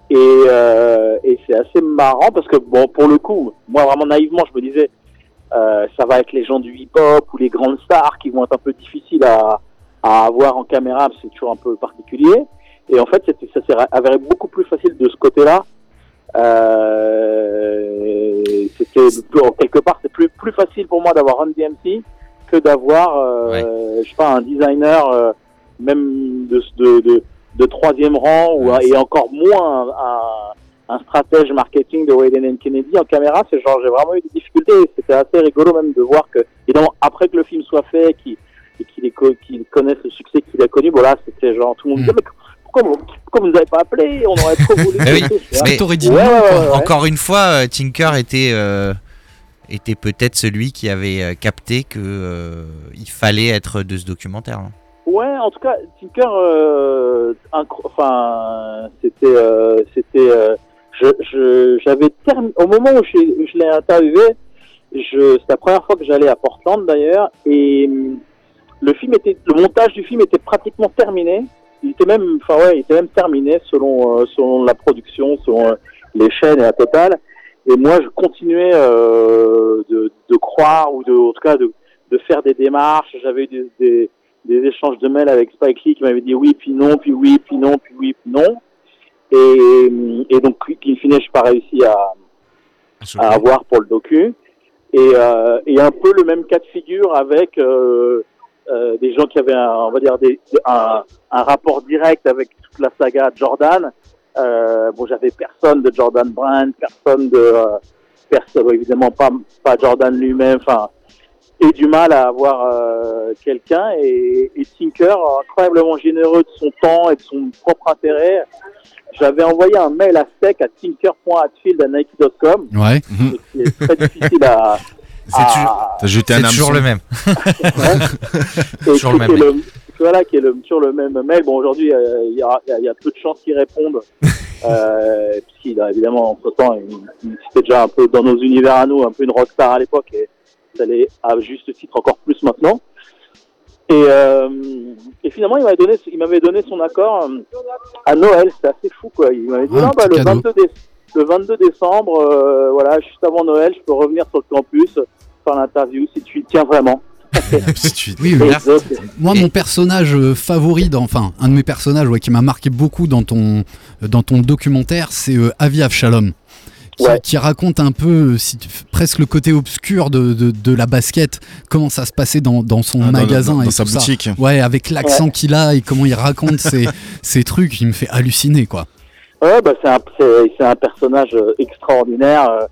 Et, euh, et c'est assez marrant parce que, bon, pour le coup, moi vraiment naïvement, je me disais, ça va être les gens du hip-hop ou les grandes stars qui vont être un peu difficiles à, à avoir en caméra, c'est toujours un peu particulier. Et en fait, ça s'est avéré beaucoup plus facile de ce côté-là. Euh, c'était quelque part, c'est plus plus facile pour moi d'avoir Run DMC que d'avoir, euh, je sais pas, un designer euh, même de, de, de, de troisième rang ou Ouais, et encore moins un, un, un stratège marketing de Wayden and Kennedy en caméra. C'est genre j'ai vraiment eu des difficultés. C'était assez rigolo même de voir que évidemment après que le film soit fait, qu'il et qu'il qu'il connaisse le succès qu'il a connu, voilà, c'était genre tout le monde Mm. disait mais pourquoi, vous- pourquoi vous avez pas appelé On aurait trop voulu. <laughs> Eh oui, Mais- que t'aurais dit Ouais, non, ouais, ouais. Encore une fois, euh, Tinker était, euh, était peut-être celui qui avait euh, capté que euh, il fallait être de ce documentaire. hein. Ouais, en tout cas, Tinker, euh, incro- enfin, c'était, euh, c'était, euh, je, je, j'avais terminé au moment où je, où je l'ai interviewé, je, c'est la première fois que j'allais à Portland d'ailleurs, et hum, le film était, le montage du film était pratiquement terminé. Il était même, enfin ouais, il était même terminé selon, euh, selon la production, selon euh, les chaînes et la totale. Et et moi, je continuais euh, de, de croire ou de, en tout cas, de, de faire des démarches. J'avais eu des, des, des échanges de mails avec Spike Lee qui m'avait dit oui, puis non, puis oui, puis non, puis oui, puis non. Et, et donc, in fine, je n'ai pas réussi à, à avoir pour le docu. Et, euh, et un peu le même cas de figure avec euh, euh, des gens qui avaient, un, on va dire, des, un, un rapport direct avec toute la saga Jordan. Euh, bon, j'avais personne de Jordan Brand, personne de, euh, personne, évidemment pas, pas Jordan lui-même. Enfin, et du mal à avoir quelqu'un. Et, et Tinker, incroyablement généreux de son temps et de son propre intérêt, j'avais envoyé un mail à sec à tinker.atfield@nike.com. Ouais. qui est très difficile à. C'est C'est un <laughs> toujours le même. Toujours le même le- voilà, qui est le, sur le même mail. Bon, aujourd'hui, euh, il y, a, il y a peu de chances qu'ils répondent, <laughs> euh, puisqu'il a évidemment, entre-temps, il, il- c'était déjà un peu dans nos univers à nous, un peu une rockstar à l'époque, et ça l'est à juste titre encore plus maintenant. Et, euh, et finalement, il m'avait donné, il m'avait donné son accord euh, à Noël. C'était assez fou, quoi. Il m'avait dit Ah, un non, bah, le, cadeau. 22 déce- le 22 décembre, euh, voilà, juste avant Noël, je peux revenir sur le campus, faire l'interview si tu y tiens vraiment. <laughs> Oui, Moi, mon personnage euh, favori, dans, enfin, un de mes personnages ouais, qui m'a marqué beaucoup dans ton, dans ton documentaire, c'est euh, Avi Avshalom. Qui, Ouais. qui raconte un peu, si presque le côté obscur de, de, de la basket, comment ça se passait dans, dans son Ah, dans- magasin dans, et dans sa tout ça. boutique. Ouais, avec l'accent qu'il a et comment il raconte ses, ses <laughs> trucs, il me fait halluciner, quoi. Ouais, bah c'est un, c'est, un personnage euh, extraordinaire euh,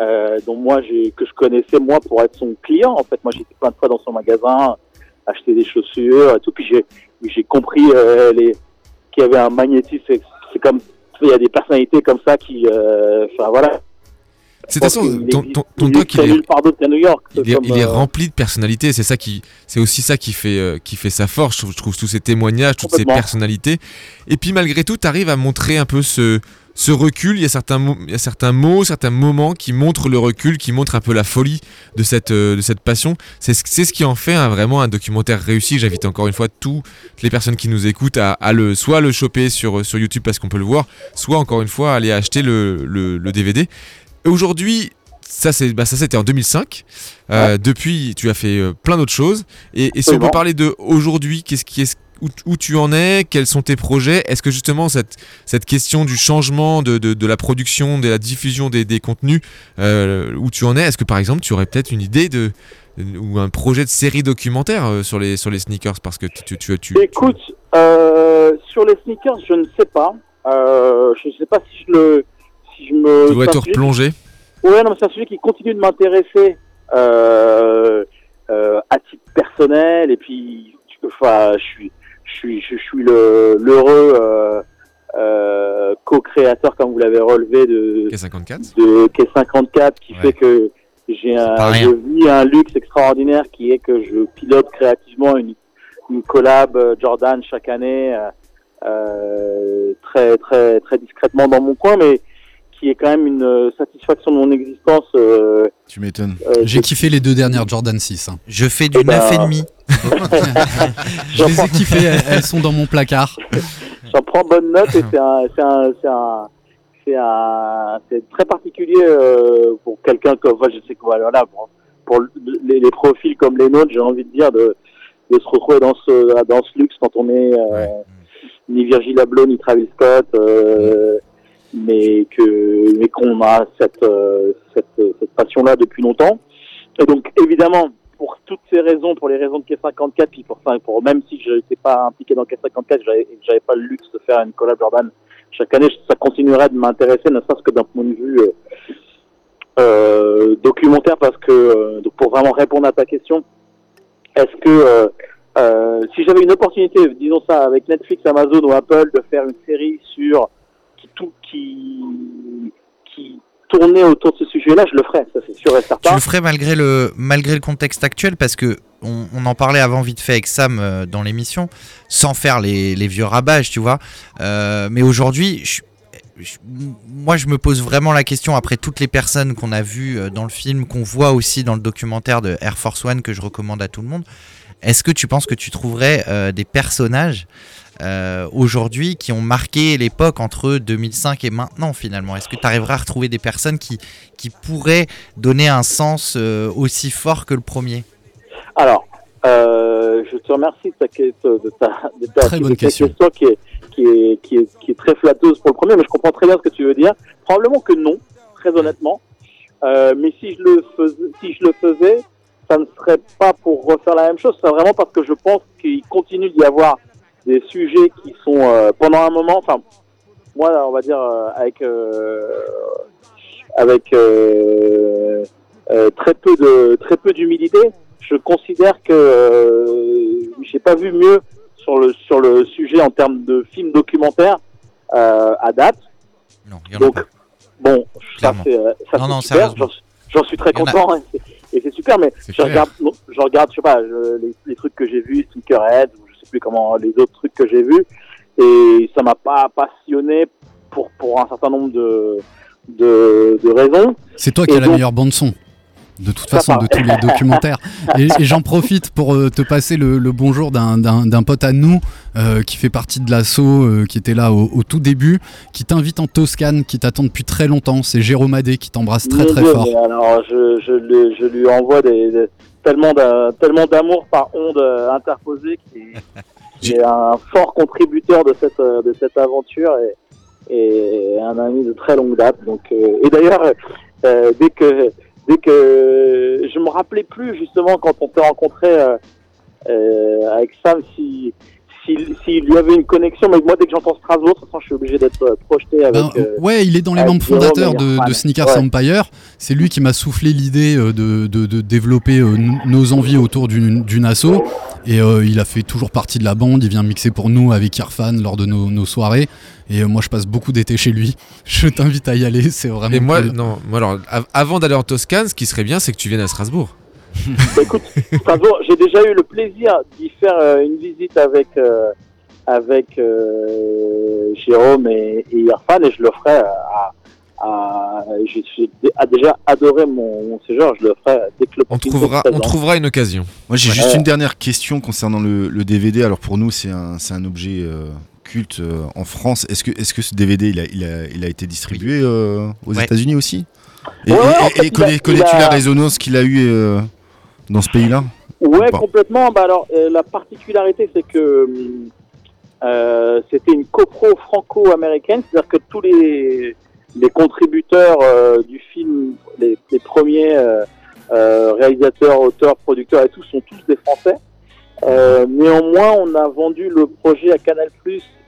euh, dont moi j'ai que je connaissais moi pour être son client. En fait, moi j'étais plein de fois dans son magasin, acheter des chaussures et tout. Puis j'ai j'ai compris euh, les qu'il y avait un magnétisme. C'est, c'est comme il y a des personnalités comme ça qui, euh, enfin voilà. C'est de toute façon, ton, ton, ton il doc, il est, New York. il est, comme, il est euh, rempli de personnalités. C'est ça qui, c'est aussi ça qui fait, euh, qui fait sa force. Je trouve, je trouve tous ces témoignages, toutes ces personnalités. Et puis malgré tout, tu arrives à montrer un peu ce, ce recul. Il y a certains, mots, il y a certains mots, certains moments qui montrent le recul, qui montrent un peu la folie de cette, euh, de cette passion. C'est ce, c'est ce qui en fait vraiment un documentaire réussi. J'invite encore une fois toutes les personnes qui nous écoutent à, à le, soit le choper sur, sur YouTube parce qu'on peut le voir, soit encore une fois aller acheter le, le, le DVD. Aujourd'hui, ça c'est bah, ça c'était en 2005. Euh, Depuis, tu as fait euh, plein d'autres choses. Et, et si on peut parler de aujourd'hui, qu'est-ce qui est où, où tu en es? Quels sont tes projets? Est-ce que justement cette, cette question du changement de, de, de la production, de la diffusion des, des contenus, euh, où tu en es? Est-ce que par exemple tu aurais peut-être une idée de ou un projet de série documentaire euh, sur les sur les sneakers? Parce que tu tu tu, tu- Écoute, sur les sneakers, je ne sais pas. Je ne sais pas si je le, je me. tu dois te replonger. Ouais, non, c'est un sujet qui continue de m'intéresser euh, euh, à titre personnel. Et puis, je- enfin, je suis, je suis, je suis le l'heureux euh, euh, co-créateur, comme vous l'avez relevé, de, K54? de K54, qui Ouais. fait que j'ai un, je vis un luxe extraordinaire qui est que je pilote créativement une, une collab Jordan chaque année, euh, très très très discrètement dans mon coin, mais qui est quand même une euh, satisfaction de mon existence. euh, Tu m'étonnes. euh, J'ai kiffé les deux dernières Jordan 6. hein. Je fais du Eh ben, 9,5. Je les ai kiffées, elles, elles sont dans mon placard. <laughs> J'en prends bonne note et c'est un, c'est un, c'est un, c'est un, c'est très particulier euh, pour quelqu'un comme, enfin, je sais que voilà, pour, pour le- les, les profils comme les nôtres, j'ai envie de dire de, de se retrouver dans ce, dans ce luxe quand on est euh, Ouais. ni Virgil Abloh ni Travis Scott, euh, mais que, mais qu'on a cette, euh, cette, cette passion-là depuis longtemps. Et donc évidemment, pour toutes ces raisons, pour les raisons de K54, puis pour ça, pour même si je n'étais pas impliqué dans K54, j'avais, j'avais pas le luxe de faire une collab Jordan chaque année, ça continuerait de m'intéresser, ne serait-ce que d'un point de vue euh, euh, documentaire, parce que euh, donc pour vraiment répondre à ta question, est-ce que euh, euh, si j'avais une opportunité, disons ça, avec Netflix, Amazon ou Apple, de faire une série sur qui qui tournait autour de ce sujet-là, je le ferais, ça c'est sûr et Tu certain. le ferais malgré le, malgré le contexte actuel parce que on, en parlait avant vite fait avec Sam euh, dans l'émission, sans faire les, les vieux rabages, tu vois. Euh, mais aujourd'hui, moi je me pose vraiment la question après toutes les personnes qu'on a vues euh, dans le film, qu'on voit aussi dans le documentaire de Air Force One que je recommande à tout le monde. Est-ce que tu penses que tu trouverais des personnages euh, aujourd'hui qui ont marqué l'époque entre 2005 et maintenant finalement Est-ce que tu arriveras à retrouver des personnes qui, qui pourraient donner un sens euh, aussi fort que le premier? Alors, euh, je te remercie de ta, de ta, de ta, Très bonne ta question. qui, est, qui, est, qui, est, qui est très flatteuse pour le premier, mais je comprends très bien ce que tu veux dire. Probablement que non, très honnêtement. Euh, mais si je le faisais, si je le faisais, ça ne serait pas pour refaire la même chose. C'est vraiment parce que je pense qu'il continue d'y avoir des sujets qui sont euh, pendant un moment. Enfin, moi, on va dire euh, avec euh, avec euh, euh, très peu de très peu d'humilité. Je considère que euh, j'ai pas vu mieux sur le sur le sujet en termes de film documentaire euh, à date. Non, il y en a Donc, pas. bon, ça Clairement. c'est euh, ça Non, super. J'en suis très a. content et c'est- super. Mais je regarde, je regarde, je sais pas, je- les, les trucs que j'ai vus, Sneakerhead, ou plus comment les autres trucs que j'ai vus, et ça m'a pas passionné pour pour un certain nombre de de, de raisons. C'est toi qui as la meilleure bande son. De toute façon, de tous les <laughs> documentaires. Et, et j'en profite pour euh, te passer le, le bonjour d'un- pote à nous euh, qui fait partie de l'assaut, euh, qui était là au, au tout début, qui t'invite en Toscane, qui t'attend depuis très longtemps. C'est Jérôme Adé qui t'embrasse très très Dieu, fort. alors, je, je, lui- je lui envoie des, des- tellement d'a- tellement d'amour par onde euh, interposée qui, <laughs> qui est un fort contributeur de cette euh, de cette aventure et, et un ami de très longue date. Donc euh, et d'ailleurs euh, dès que dès que je me rappelais plus justement quand on s'est rencontré euh, euh, avec Sam si s'il y avait une connexion mais moi dès que j'entends Strasbourg de toute façon je suis obligé d'être euh, projeté avec Ben, euh, ouais, il est dans les membres fondateurs de, Sneakers Ouais. Empire. C'est lui qui m'a soufflé l'idée euh, de, de- de développer nos envies autour d'une asso. Et euh, il a fait toujours partie de la bande. Il vient mixer pour nous avec Irfan lors de nos, nos soirées. Et euh, moi, je passe beaucoup d'été chez lui. <laughs> Je t'invite à y aller. C'est vraiment. Et moi, cool. non, moi alors, av- avant d'aller en Toscane, ce qui serait bien, c'est que tu viennes à Strasbourg. Bah, écoute, j'ai déjà eu le plaisir d'y faire euh, une visite avec euh, avec euh, Jérôme et, et Irfan et je le ferai à, à j'ai déjà adoré mon, mon séjour, je le ferai dès que le On trouvera, on trouvera une occasion. Moi, j'ai Ouais. juste une dernière question concernant le, le DVD. Alors, pour nous, c'est un, c'est un objet euh, culte euh, en France. Est-ce que, est-ce que ce DVD, il a, il a, il a été distribué euh, aux Ouais. États-unis aussi? Et, Ouais, ouais, en et- fait, et il connais- a- connais-tu a- la résonance qu'il a eue euh, dans ce pays-là Ouais, complètement. Bah alors, euh, la particularité, c'est que hum, euh, c'était une copro franco-américaine, c'est-à-dire que tous les, les contributeurs euh, du film, les, les premiers euh, euh, réalisateurs, auteurs, producteurs et tout, sont tous des Français. Euh, néanmoins, on a vendu le projet à Canal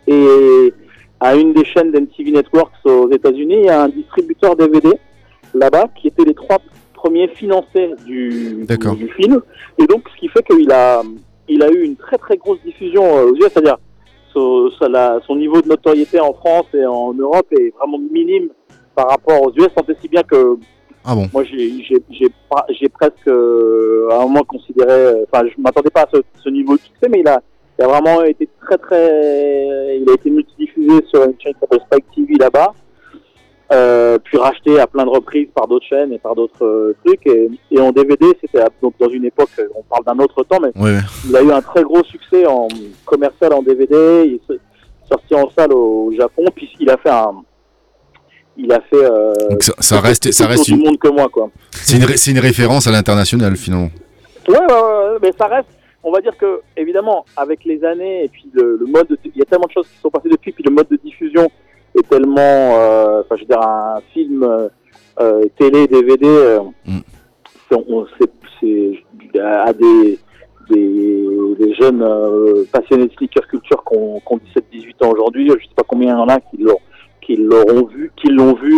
et à une des chaînes d'MTV Networks aux États-Unis. Il y a un distributeur DVD là-bas qui était les trois premiers financés du, film. Et donc, ce qui fait qu'il a, il a eu une très très grosse diffusion euh, aux US, c'est-à-dire son, niveau de notoriété en France et en Europe est vraiment minime par rapport aux US, tant et si bien que Ah bon? moi j'ai presque euh, à un moment considéré, euh, enfin je m'attendais pas à ce, ce niveau de succès, mais il a, il a vraiment été très très, il a été multidiffusé sur une chaîne qui s'appelle Spike TV là-bas. Euh, puis racheté à plein de reprises par d'autres chaînes et par d'autres euh, trucs et, et en DVD c'était donc dans une époque euh, on parle d'un autre temps mais Ouais, il a eu un très gros succès en commercial en DVD. Il est sorti en salle au Japon, puisqu'il a fait un. Il a fait. Euh, Donc ça, reste, ça reste une, monde que moi, quoi. c'est une, ré- c'est une référence à l'international finalement. Ouais, ouais, ouais, ouais, mais ça reste. On va dire que, évidemment, avec les années et puis le, le mode, de- il y a tellement de choses qui sont passées depuis, puis le mode de diffusion est tellement, euh, enfin, je veux dire, un film euh, euh, télé, DVD, euh, Mm. c'est, à des, des, des jeunes passionnés de sneaker culture qui ont, qui ont 17-18 ans aujourd'hui, je sais pas combien il y en a qui l'ont, qui l'auront vu, qui l'ont vu